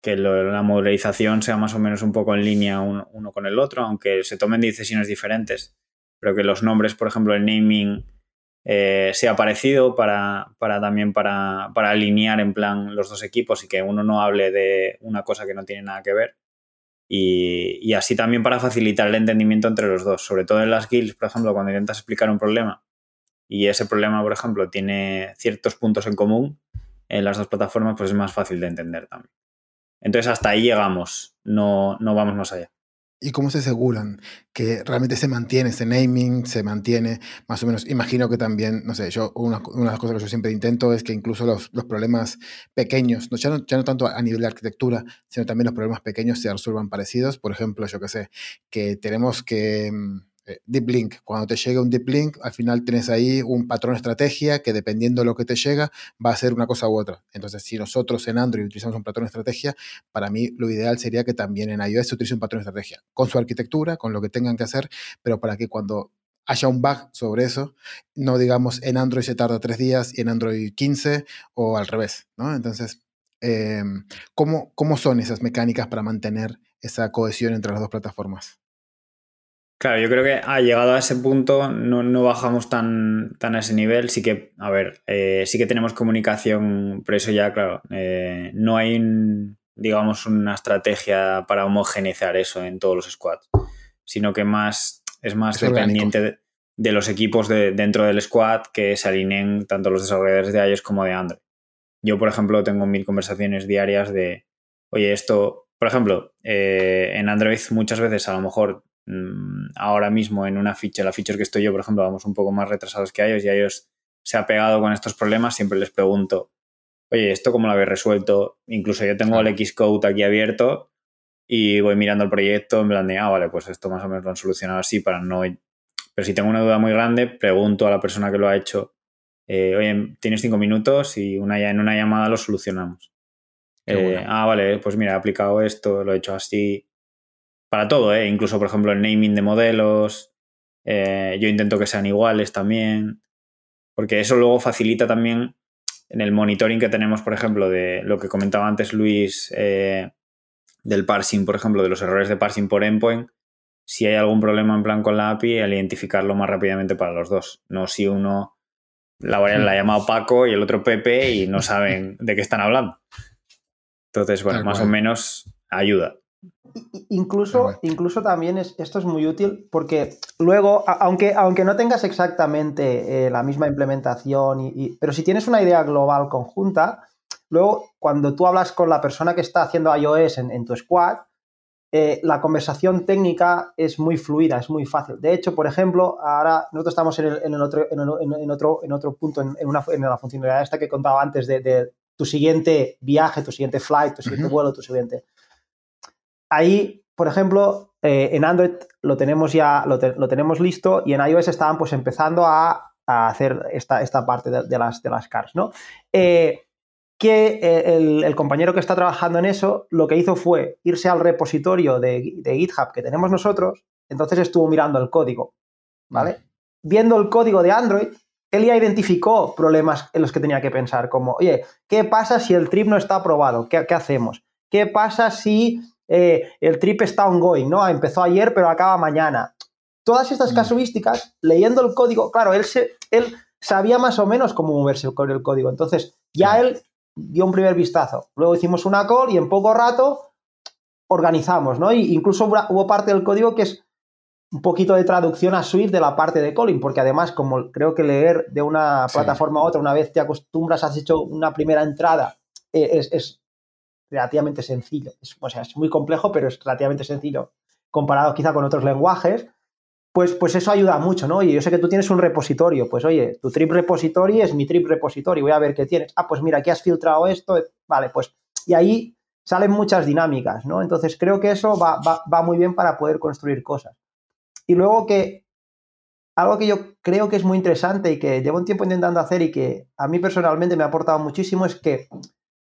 que la modularización sea más o menos un poco en línea uno, con el otro, aunque se tomen decisiones diferentes, pero que los nombres, por ejemplo, el naming eh, sea parecido para, también para, alinear en plan los dos equipos y que uno no hable de una cosa que no tiene nada que ver. Y, así también para facilitar el entendimiento entre los dos, sobre todo en las guilds, por ejemplo, cuando intentas explicar un problema y ese problema, por ejemplo, tiene ciertos puntos en común en las dos plataformas, pues es más fácil de entender también. Entonces hasta ahí llegamos, no, no vamos más allá. ¿Y cómo se aseguran que realmente se mantiene ese naming, se mantiene más o menos? Imagino que también, no sé, yo una, una de las cosas que yo siempre intento es que incluso los, los problemas pequeños, no ya, no, ya no tanto a nivel de arquitectura, sino también los problemas pequeños se resuelvan parecidos. Por ejemplo, yo qué sé, que tenemos que mm, deep link. Cuando te llega un deep link, al final tienes ahí un patrón estrategia que dependiendo de lo que te llega, va a ser una cosa u otra. Entonces, si nosotros en Android utilizamos un patrón estrategia, para mí lo ideal sería que también en iOS se utilice un patrón estrategia, con su arquitectura, con lo que tengan que hacer, pero para que cuando haya un bug sobre eso, no digamos en Android se tarda tres días y en Android 15 o al revés, ¿no? Entonces, em, ¿cómo, ¿cómo son esas mecánicas para mantener esa cohesión entre las dos plataformas? Claro, yo creo que ha llegado a ese punto, no, bajamos tan, tan, a ese nivel. Sí que, a ver, eh, sí que tenemos comunicación, pero eso ya, claro, eh, no hay, digamos, una estrategia para homogeneizar eso en todos los squads, sino que más es más dependiente de, los equipos de, dentro del squad que se alineen tanto los desarrolladores de iOS como de Android. Yo, por ejemplo, tengo mil conversaciones diarias de, oye, esto, por ejemplo, eh, en Android muchas veces a lo mejor ahora mismo en una ficha, la feature que estoy yo, por ejemplo, vamos un poco más retrasados que ellos y a ellos se ha pegado con estos problemas, siempre les pregunto, oye, ¿esto cómo lo habéis resuelto? Incluso yo tengo el Xcode aquí abierto y voy mirando el proyecto en plan de, ah, vale, pues esto más o menos lo han solucionado así para no... Pero si tengo una duda muy grande, pregunto a la persona que lo ha hecho, eh, oye, tienes cinco minutos y una, en una llamada lo solucionamos. Eh, ah, vale, pues mira, he aplicado esto, lo he hecho así para todo, ¿eh? incluso por ejemplo el naming de modelos, eh, yo intento que sean iguales también, porque eso luego facilita también en el monitoring que tenemos, por ejemplo, de lo que comentaba antes Luis, eh, del parsing, por ejemplo, de los errores de parsing por endpoint, si hay algún problema en plan con la API, el identificarlo más rápidamente para los dos, no si uno la, la ha llamado Paco y el otro Pepe y no saben de qué están hablando. Entonces, bueno, más o menos ayuda. Incluso, incluso también es, esto es muy útil porque luego, aunque, aunque no tengas exactamente eh, la misma implementación, y, pero si tienes una idea global conjunta, luego cuando tú hablas con la persona que está haciendo iOS en, tu squad, eh, la conversación técnica es muy fluida, es muy fácil. De hecho, por ejemplo, ahora nosotros estamos en, el, otro, en, otro, en otro punto, en, una, en la funcionalidad esta que contaba antes de, tu siguiente viaje, tu siguiente flight, tu siguiente vuelo, tu siguiente ahí, por ejemplo, eh, en Android lo tenemos ya, lo, tenemos listo y en iOS estaban pues empezando a, hacer esta, esta parte de, las, de las cars, ¿no? Eh, que eh, el, compañero que está trabajando en eso lo que hizo fue irse al repositorio de, GitHub que tenemos nosotros, entonces estuvo mirando el código, ¿vale? Viendo el código de Android, él ya identificó problemas en los que tenía que pensar, como, oye, ¿qué pasa si el trip no está aprobado? ¿Qué, qué hacemos? ¿Qué pasa si eh, el trip está ongoing, ¿no? Empezó ayer, pero acaba mañana. Todas estas mm. casuísticas, leyendo el código, claro, él, se, él sabía más o menos cómo moverse con el código. Entonces, ya él dio un primer vistazo. Luego hicimos una call y en poco rato organizamos, ¿no? Y incluso hubo parte del código que es un poquito de traducción a Swift de la parte de calling, porque además, como creo que leer de una plataforma a otra, una vez te acostumbras, has hecho una primera entrada, eh, es, relativamente sencillo. Es, o sea, es muy complejo, pero es relativamente sencillo comparado quizá con otros lenguajes. Pues, pues eso ayuda mucho, ¿no? Y yo sé que tú tienes un repositorio, pues oye, tu trip repository es mi trip repository, voy a ver qué tienes. Ah, pues mira, aquí has filtrado esto, vale, pues, y ahí salen muchas dinámicas, ¿no? Entonces creo que eso va, va, va muy bien para poder construir cosas. Y luego que algo que yo creo que es muy interesante y que llevo un tiempo intentando hacer y que a mí personalmente me ha aportado muchísimo es que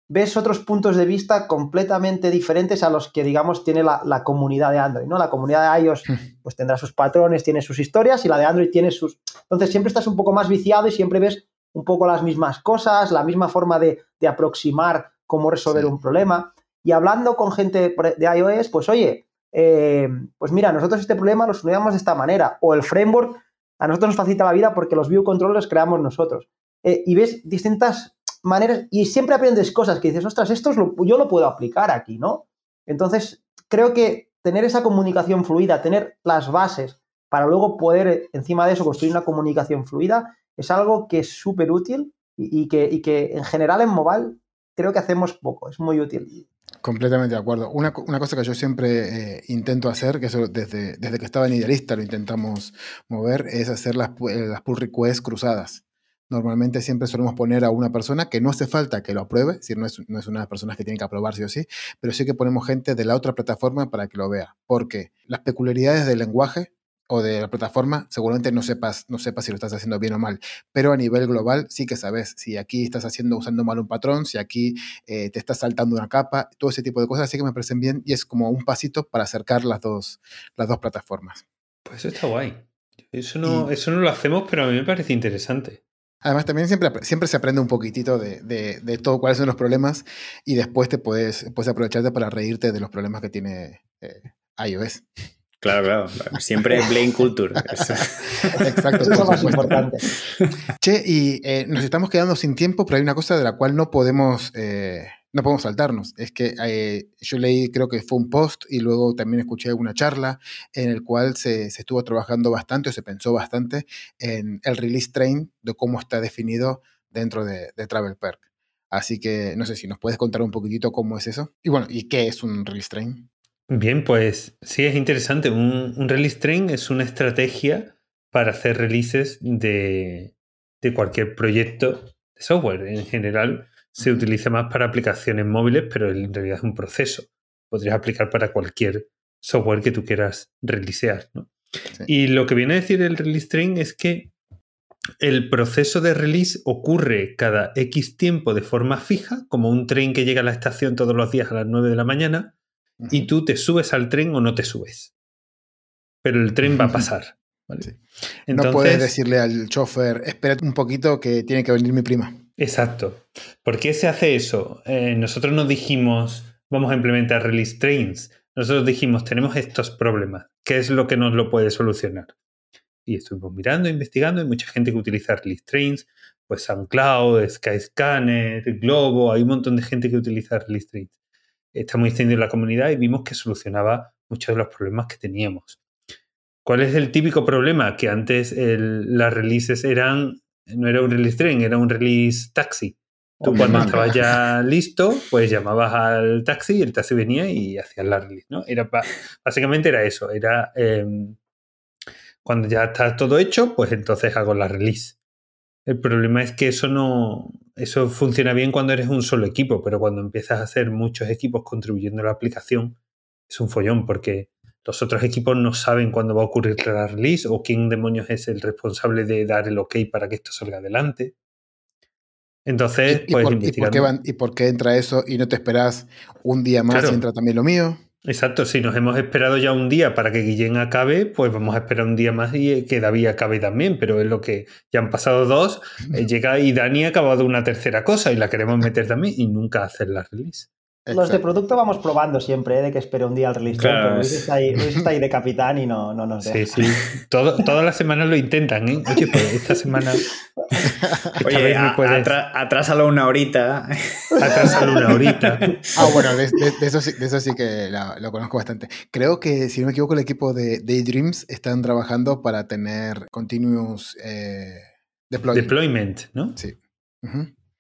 ves otros puntos de vista completamente diferentes a los que, digamos, tiene la, comunidad de Android, ¿no? La comunidad de iOS hmm. pues tendrá sus patrones, tiene sus historias y la de Android tiene sus... Entonces siempre estás un poco más viciado y siempre ves un poco las mismas cosas, la misma forma de, aproximar cómo resolver un problema. Y hablando con gente de iOS, pues oye, eh, pues mira, nosotros este problema lo solucionamos de esta manera. O el framework a nosotros nos facilita la vida porque los view controllers creamos nosotros. Eh, y ves distintas maneras y siempre aprendes cosas que dices, ostras, esto yo lo puedo aplicar aquí, ¿no? Entonces, creo que tener esa comunicación fluida, tener las bases para luego poder encima de eso construir una comunicación fluida, es algo que es súper útil y, que, que en general en mobile creo que hacemos poco, es muy útil. Completamente de acuerdo. Una, cosa que yo siempre eh, intento hacer, que eso desde, desde que estaba en Idealista lo intentamos mover, es hacer las, eh, las pull requests cruzadas. Normalmente siempre solemos poner a una persona que no hace falta que lo apruebe, es decir, no es, no es una de las personas que tiene que aprobar sí o sí, pero sí que ponemos gente de la otra plataforma para que lo vea. Porque las peculiaridades del lenguaje o de la plataforma, seguramente no sepas, no sepas si lo estás haciendo bien o mal, pero a nivel global sí que sabes si aquí estás haciendo usando mal un patrón, si aquí eh, te estás saltando una capa, todo ese tipo de cosas, sí que me parecen bien y es como un pasito para acercar las dos, las dos plataformas. Pues eso está guay. Eso no, eso no lo hacemos, pero a mí me parece interesante. Además, también siempre, siempre se aprende un poquitito de, de, todo cuáles son los problemas y después te puedes, puedes aprovecharte para reírte de los problemas que tiene eh, iOS. Claro, claro. Siempre blame culture. Exacto. Eso es lo más importante. Che, y eh, nos estamos quedando sin tiempo, pero hay una cosa de la cual no podemos, eh, no podemos saltarnos. Es que eh, yo leí, creo que fue un post y luego también escuché una charla en el cual se, se, estuvo trabajando bastante o se pensó bastante en el release train de cómo está definido dentro de, de Travel Perk. Así que no sé si nos puedes contar un poquitito cómo es eso. Y bueno, ¿y qué es un release train? Bien, pues sí, es interesante. Un, release train es una estrategia para hacer releases de, cualquier proyecto de software. En general se utiliza más para aplicaciones móviles, pero en realidad es un proceso. Podrías aplicar para cualquier software que tú quieras releasear. Y lo que viene a decir el release train es que el proceso de release ocurre cada X tiempo de forma fija, como un tren que llega a la estación todos los días a las 9 de la mañana, y tú te subes al tren o no te subes. Pero el tren va a pasar. no puedes decirle al chofer, espérate un poquito que tiene que venir mi prima. Exacto. ¿Por qué se hace eso? Eh, nosotros no dijimos, vamos a implementar release trains. Nosotros dijimos, tenemos estos problemas. ¿Qué es lo que nos lo puede solucionar? Y estuvimos mirando, investigando. Hay mucha gente que utiliza release trains, pues SoundCloud, Skyscanner, Globo. Hay un montón de gente que utiliza release trains está muy extendido en la comunidad y vimos que solucionaba muchos de los problemas que teníamos. ¿Cuál es el típico problema? Que antes las releases eran, no era un release train, era un release taxi. Tú cuando estabas ya listo, pues llamabas al taxi y el taxi venía y hacías la release, ¿no? Era, básicamente era eso, era em, cuando ya está todo hecho, pues entonces hago la release. El problema es que eso no, eso funciona bien cuando eres un solo equipo, pero cuando empiezas a hacer muchos equipos contribuyendo a la aplicación, es un follón porque los otros equipos no saben cuándo va a ocurrir la release o quién demonios es el responsable de dar el ok para que esto salga adelante. Entonces, ¿Y, por, ¿y, por qué entra eso y no te esperas un día más y entra también lo mío? Exacto, si nos hemos esperado ya un día para que Guillén acabe, pues vamos a esperar un día más y que David acabe también, pero es lo que ya han pasado dos, eh, llega y Dani ha acabado una tercera cosa y la queremos meter también y nunca hacer la release. Los de producto vamos probando siempre, ¿eh? de que espere un día el release. Claro, Luis, está ahí, está ahí, de capitán y no, no nos deja. Sí, sí. todas las semanas lo intentan, ¿eh? Oye, pues esta semana. Oye, atrásalo una horita. Atrásalo una horita. Ah, bueno, de, eso, sí, de eso, sí, que lo, conozco bastante. Creo que, si no me equivoco, el equipo de Daydreams están trabajando para tener continuous eh, deployment. Deployment, ¿no? Sí.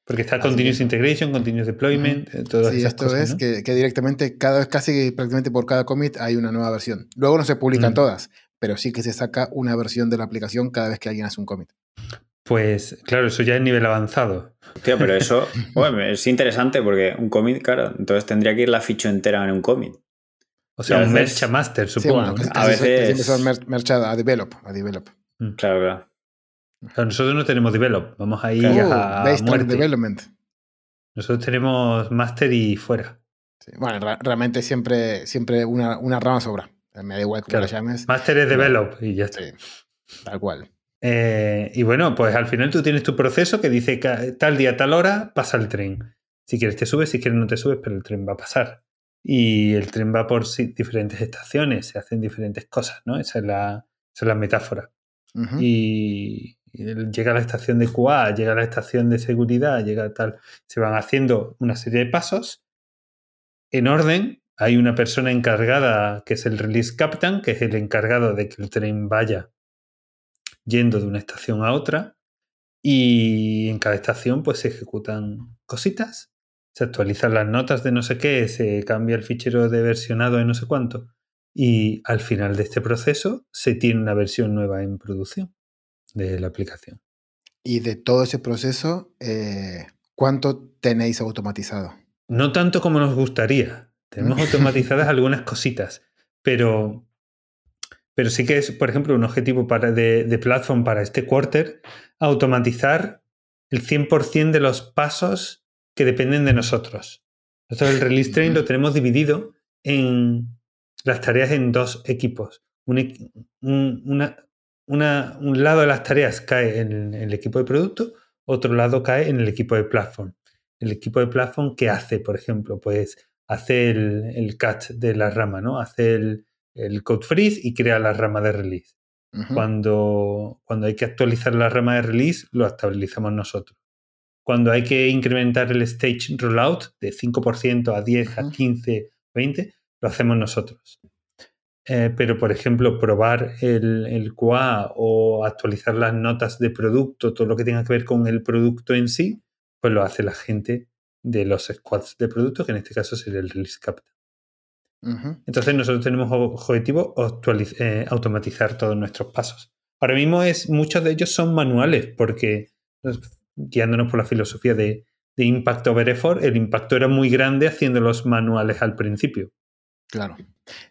Porque está Continuous Integration, Continuous Deployment, uh todas sí, esto es que, directamente, cada, casi prácticamente por cada commit hay una nueva versión. Luego no se publican todas, pero sí que se saca una versión de la aplicación cada vez que alguien hace un commit. Pues claro, eso ya es nivel avanzado. Tío, pero eso es interesante porque un commit, claro, entonces tendría que ir la ficha entera en un commit. O sea, un mercha master, supongo. a veces son mercha a develop, a develop. Mm. Claro, claro nosotros no tenemos develop, vamos a ir a muerte. development. Nosotros tenemos master y fuera. Bueno, realmente siempre, siempre una, una, rama sobra. Me da igual cómo lo llames. Master es develop y ya está. tal cual. Eh, y bueno, pues al final tú tienes tu proceso que dice que tal día, tal hora, pasa el tren. Si quieres te subes, si quieres no te subes, pero el tren va a pasar. Y el tren va por diferentes estaciones, se hacen diferentes cosas, ¿no? Esa es la, esa es la metáfora. y, llega a la estación de QA, llega a la estación de seguridad, llega tal. Se van haciendo una serie de pasos en orden. Hay una persona encargada que es el release captain, que es el encargado de que el tren vaya yendo de una estación a otra. Y en cada estación pues se ejecutan cositas, se actualizan las notas de no sé qué, se cambia el fichero de versionado de no sé cuánto. Y al final de este proceso se tiene una versión nueva en producción de la aplicación. Y de todo ese proceso, eh, ¿cuánto tenéis automatizado? No tanto como nos gustaría. Tenemos automatizadas algunas cositas, pero, pero sí que es, por ejemplo, un objetivo para, de, de platform para este quarter, automatizar el 100% de los pasos que dependen de nosotros. Nosotros el release train lo tenemos dividido en las tareas en dos equipos. Un, una, un lado de las tareas cae en el, equipo de producto, otro lado cae en el equipo de platform. El equipo de platform, ¿qué hace, por ejemplo? Pues hace el, el cut de la rama, ¿no? Hace el, code freeze y crea la rama de release. cuando, cuando hay que actualizar la rama de release, lo actualizamos nosotros. Cuando hay que incrementar el stage rollout de 5% a 10, a 15, 20, lo hacemos nosotros. Eh, pero, por ejemplo, probar el, el, QA o actualizar las notas de producto, todo lo que tenga que ver con el producto en sí, pues lo hace la gente de los squads de producto, que en este caso sería el Release Captain. Entonces nosotros tenemos objetivo eh, automatizar todos nuestros pasos. Ahora mismo es, muchos de ellos son manuales, porque pues, guiándonos por la filosofía de, de Impact over Effort, el impacto era muy grande haciéndolos manuales al principio. Claro.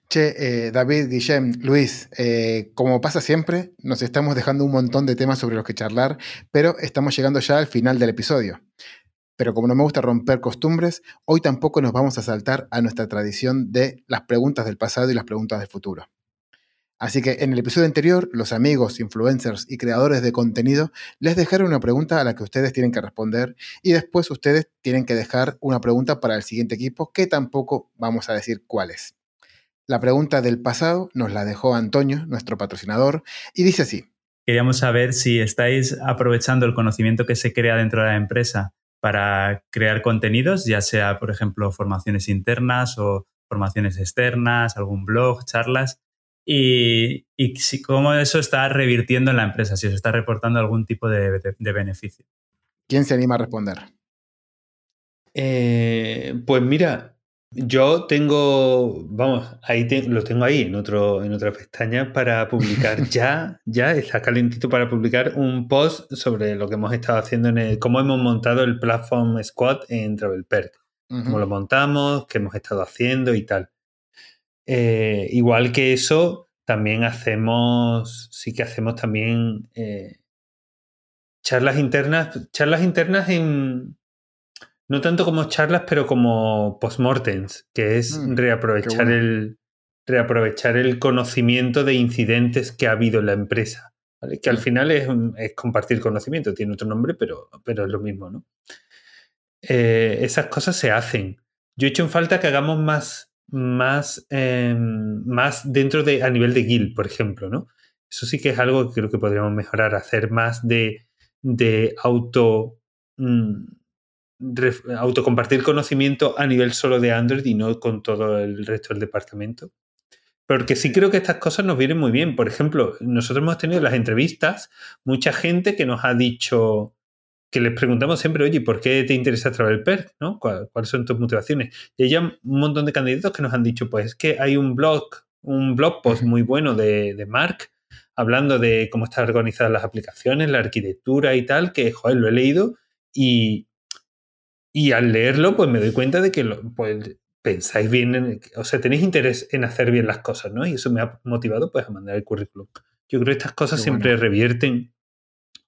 Che, eh, David, Guillem, Luis, eh, como pasa siempre, nos estamos dejando un montón de temas sobre los que charlar, pero estamos llegando ya al final del episodio. Pero como no me gusta romper costumbres, hoy tampoco nos vamos a saltar a nuestra tradición de las preguntas del pasado y las preguntas del futuro. Así que en el episodio anterior, los amigos, influencers y creadores de contenido les dejaron una pregunta a la que ustedes tienen que responder y después ustedes tienen que dejar una pregunta para el siguiente equipo que tampoco vamos a decir cuál es. La pregunta del pasado nos la dejó Antonio, nuestro patrocinador, y dice así. Queríamos saber si estáis aprovechando el conocimiento que se crea dentro de la empresa para crear contenidos, ya sea, por ejemplo, formaciones internas o formaciones externas, algún blog, charlas, y, si, cómo eso está revirtiendo en la empresa, si os está reportando algún tipo de, beneficio. ¿Quién se anima a responder? Eh, pues mira, yo tengo, vamos, ahí lo tengo ahí en, otro, en otra pestaña para publicar ya, ya está calentito para publicar un post sobre lo que hemos estado haciendo en el, cómo hemos montado el Platform Squad en Travel Perk, cómo lo montamos, qué hemos estado haciendo y tal. Eh, igual que eso, también hacemos, sí que hacemos también eh, charlas internas, charlas internas en, no tanto como charlas, pero como postmortems, que es mm, reaprovechar, el, reaprovechar el conocimiento de incidentes que ha habido en la empresa. Que al mm. final es, es, compartir conocimiento, tiene otro nombre, pero, pero es lo mismo, ¿no? Eh, esas cosas se hacen. Yo he hecho en falta que hagamos más más, em, más dentro de, a nivel de guild, por ejemplo, ¿no? Eso sí que es algo que creo que podríamos mejorar, hacer más de, de auto, mm, autocompartir conocimiento a nivel solo de Android y no con todo el resto del departamento. Porque sí creo que estas cosas nos vienen muy bien. Por ejemplo, nosotros hemos tenido las entrevistas, mucha gente que nos ha dicho, que les preguntamos siempre, oye, ¿por qué te interesa Travel Perk? ¿no? ¿Cuáles son tus motivaciones? Y hay un montón de candidatos que nos han dicho, pues es que hay un blog, un blog post muy bueno de, de Mark hablando de cómo están organizadas las aplicaciones, la arquitectura y tal, que, joder, lo he leído y, y al leerlo, pues me doy cuenta de que pues, pensáis bien, o sea, tenéis interés en hacer bien las cosas, ¿no? Y eso me ha motivado, pues, a mandar el currículum. Yo creo que estas cosas siempre revierten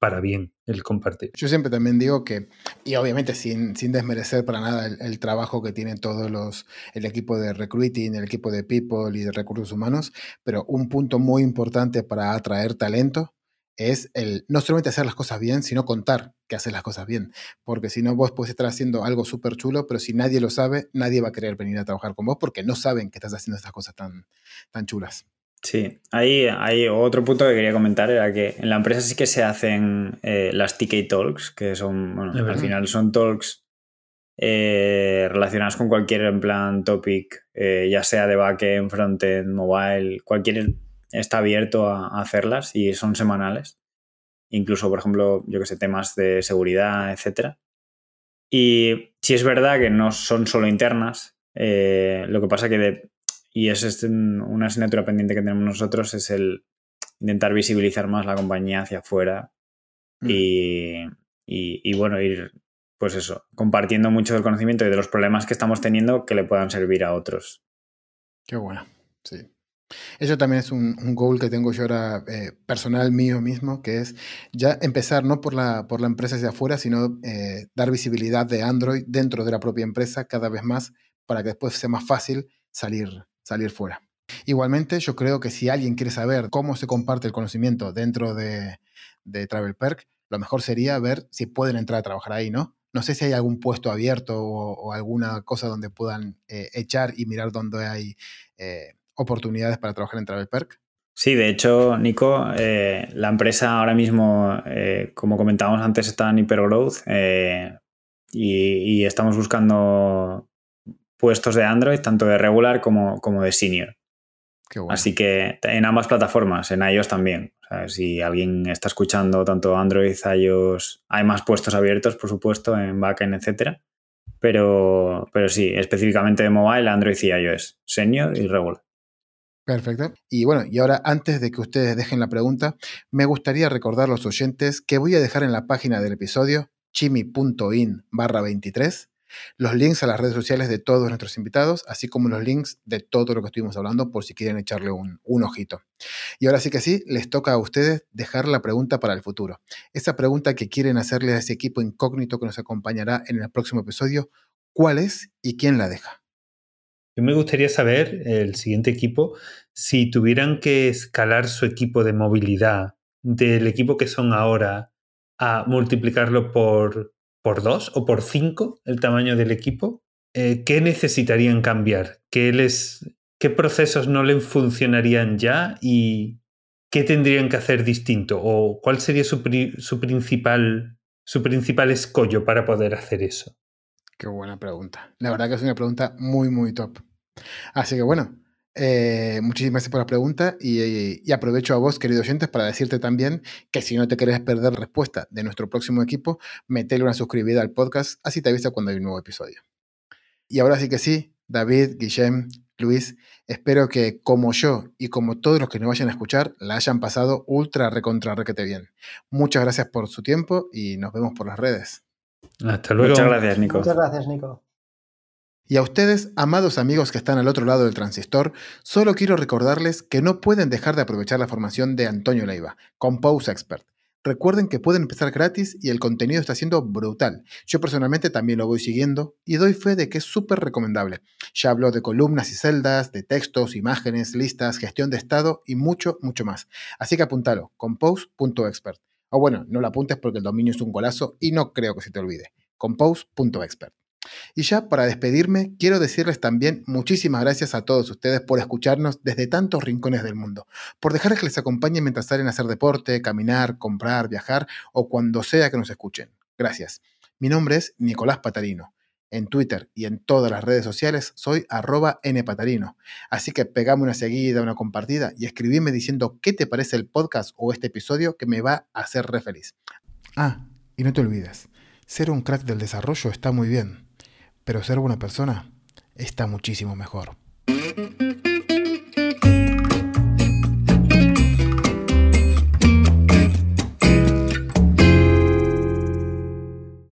para bien el compartir. Yo siempre también digo que, y obviamente sin, sin desmerecer para nada el, trabajo que tienen todos los, el equipo de recruiting, el equipo de people y de recursos humanos, pero un punto muy importante para atraer talento es el no solamente hacer las cosas bien, sino contar que haces las cosas bien. Porque si no, vos puedes estar haciendo algo súper chulo, pero si nadie lo sabe, nadie va a querer venir a trabajar con vos porque no saben que estás haciendo estas cosas tan, tan chulas. Sí, ahí hay otro punto que quería comentar, era que en la empresa sí que se hacen eh, las TK Talks, que son, bueno, al final son talks eh, relacionadas con cualquier en plan topic, eh, ya sea de backend, frontend, mobile, cualquier está abierto a, hacerlas y son semanales. Incluso, por ejemplo, yo que sé, temas de seguridad, etcétera. Y si es verdad que no son solo internas, lo que pasa que de, y es este, una asignatura pendiente que tenemos nosotros, es el intentar visibilizar más la compañía hacia afuera mm. y, bueno, ir, pues eso, compartiendo mucho del conocimiento y de los problemas que estamos teniendo que le puedan servir a otros. Qué bueno, sí. Eso también es un, goal que tengo yo ahora eh, personal mío mismo, que es ya empezar no por la, por la empresa hacia afuera, sino eh, dar visibilidad de Android dentro de la propia empresa cada vez más para que después sea más fácil salir, salir fuera. Igualmente, yo creo que si alguien quiere saber cómo se comparte el conocimiento dentro de, de Travel Perk, lo mejor sería ver si pueden entrar a trabajar ahí, ¿no? No sé si hay algún puesto abierto o, alguna cosa donde puedan eh, echar y mirar dónde hay eh, oportunidades para trabajar en Travel Perk. Sí, de hecho, Nico, eh, la empresa ahora mismo, como comentábamos antes, está en hipergrowth y, y, estamos buscando puestos de Android, tanto de regular como, como de senior. Así que en ambas plataformas, en iOS también. si alguien está escuchando tanto Android, iOS, hay más puestos abiertos, por supuesto, en backend, etcétera. Pero, pero sí, específicamente de mobile, Android y iOS, senior y regular. Perfecto. Y bueno, y ahora antes de que ustedes dejen la pregunta, me gustaría recordar a los oyentes que voy a dejar en la página del episodio chimi.in barra 23 los links a las redes sociales de todos nuestros invitados, así como los links de todo lo que estuvimos hablando por si quieren echarle un, ojito. Y ahora sí que sí, les toca a ustedes dejar la pregunta para el futuro. Esa pregunta que quieren hacerle a ese equipo incógnito que nos acompañará en el próximo episodio, ¿cuál es y quién la deja? Yo me gustaría saber, el siguiente equipo, si tuvieran que escalar su equipo de movilidad del equipo que son ahora a multiplicarlo por por dos o por cinco el tamaño del equipo, eh, ¿qué necesitarían cambiar? ¿Qué, les, ¿Qué procesos no les funcionarían ya y qué tendrían que hacer distinto? ¿O cuál sería su, su, principal, su principal escollo para poder hacer eso? Qué buena pregunta. La verdad que es una pregunta muy, muy top. Así que bueno, eh, muchísimas gracias por la pregunta y, aprovecho a vos, queridos oyentes, para decirte también que si no te querés perder respuesta de nuestro próximo equipo, metele una suscribida al podcast, así te avisa cuando hay un nuevo episodio. Y ahora sí que sí, David, Guillem, Luis, espero que como yo y como todos los que nos vayan a escuchar, la hayan pasado ultra recontra requete bien. Muchas gracias por su tiempo y nos vemos por las redes. Hasta luego. Muchas gracias, Nico. Muchas gracias, Nico. Y a ustedes, amados amigos que están al otro lado del transistor, solo quiero recordarles que no pueden dejar de aprovechar la formación de Antonio Leiva, Compose Expert. Recuerden que pueden empezar gratis y el contenido está siendo brutal. Yo personalmente también lo voy siguiendo y doy fe de que es súper recomendable. Ya hablo de columnas y celdas, de textos, imágenes, listas, gestión de estado y mucho, mucho más. Así que apúntalo, compose.expert. O bueno, no lo apuntes porque el dominio es un golazo y no creo que se te olvide. compose.expert. Y ya para despedirme, quiero decirles también muchísimas gracias a todos ustedes por escucharnos desde tantos rincones del mundo, por dejar que les acompañe mientras salen a hacer deporte, caminar, comprar, viajar o cuando sea que nos escuchen. Gracias. Mi nombre es Nicolás Patarino. En Twitter y en todas las redes sociales soy arroba npatarino. Así que pegame una seguida, una compartida y escribime diciendo qué te parece el podcast o este episodio que me va a hacer re feliz. Ah, y no te olvides, ser un crack del desarrollo está muy bien pero ser buena persona está muchísimo mejor.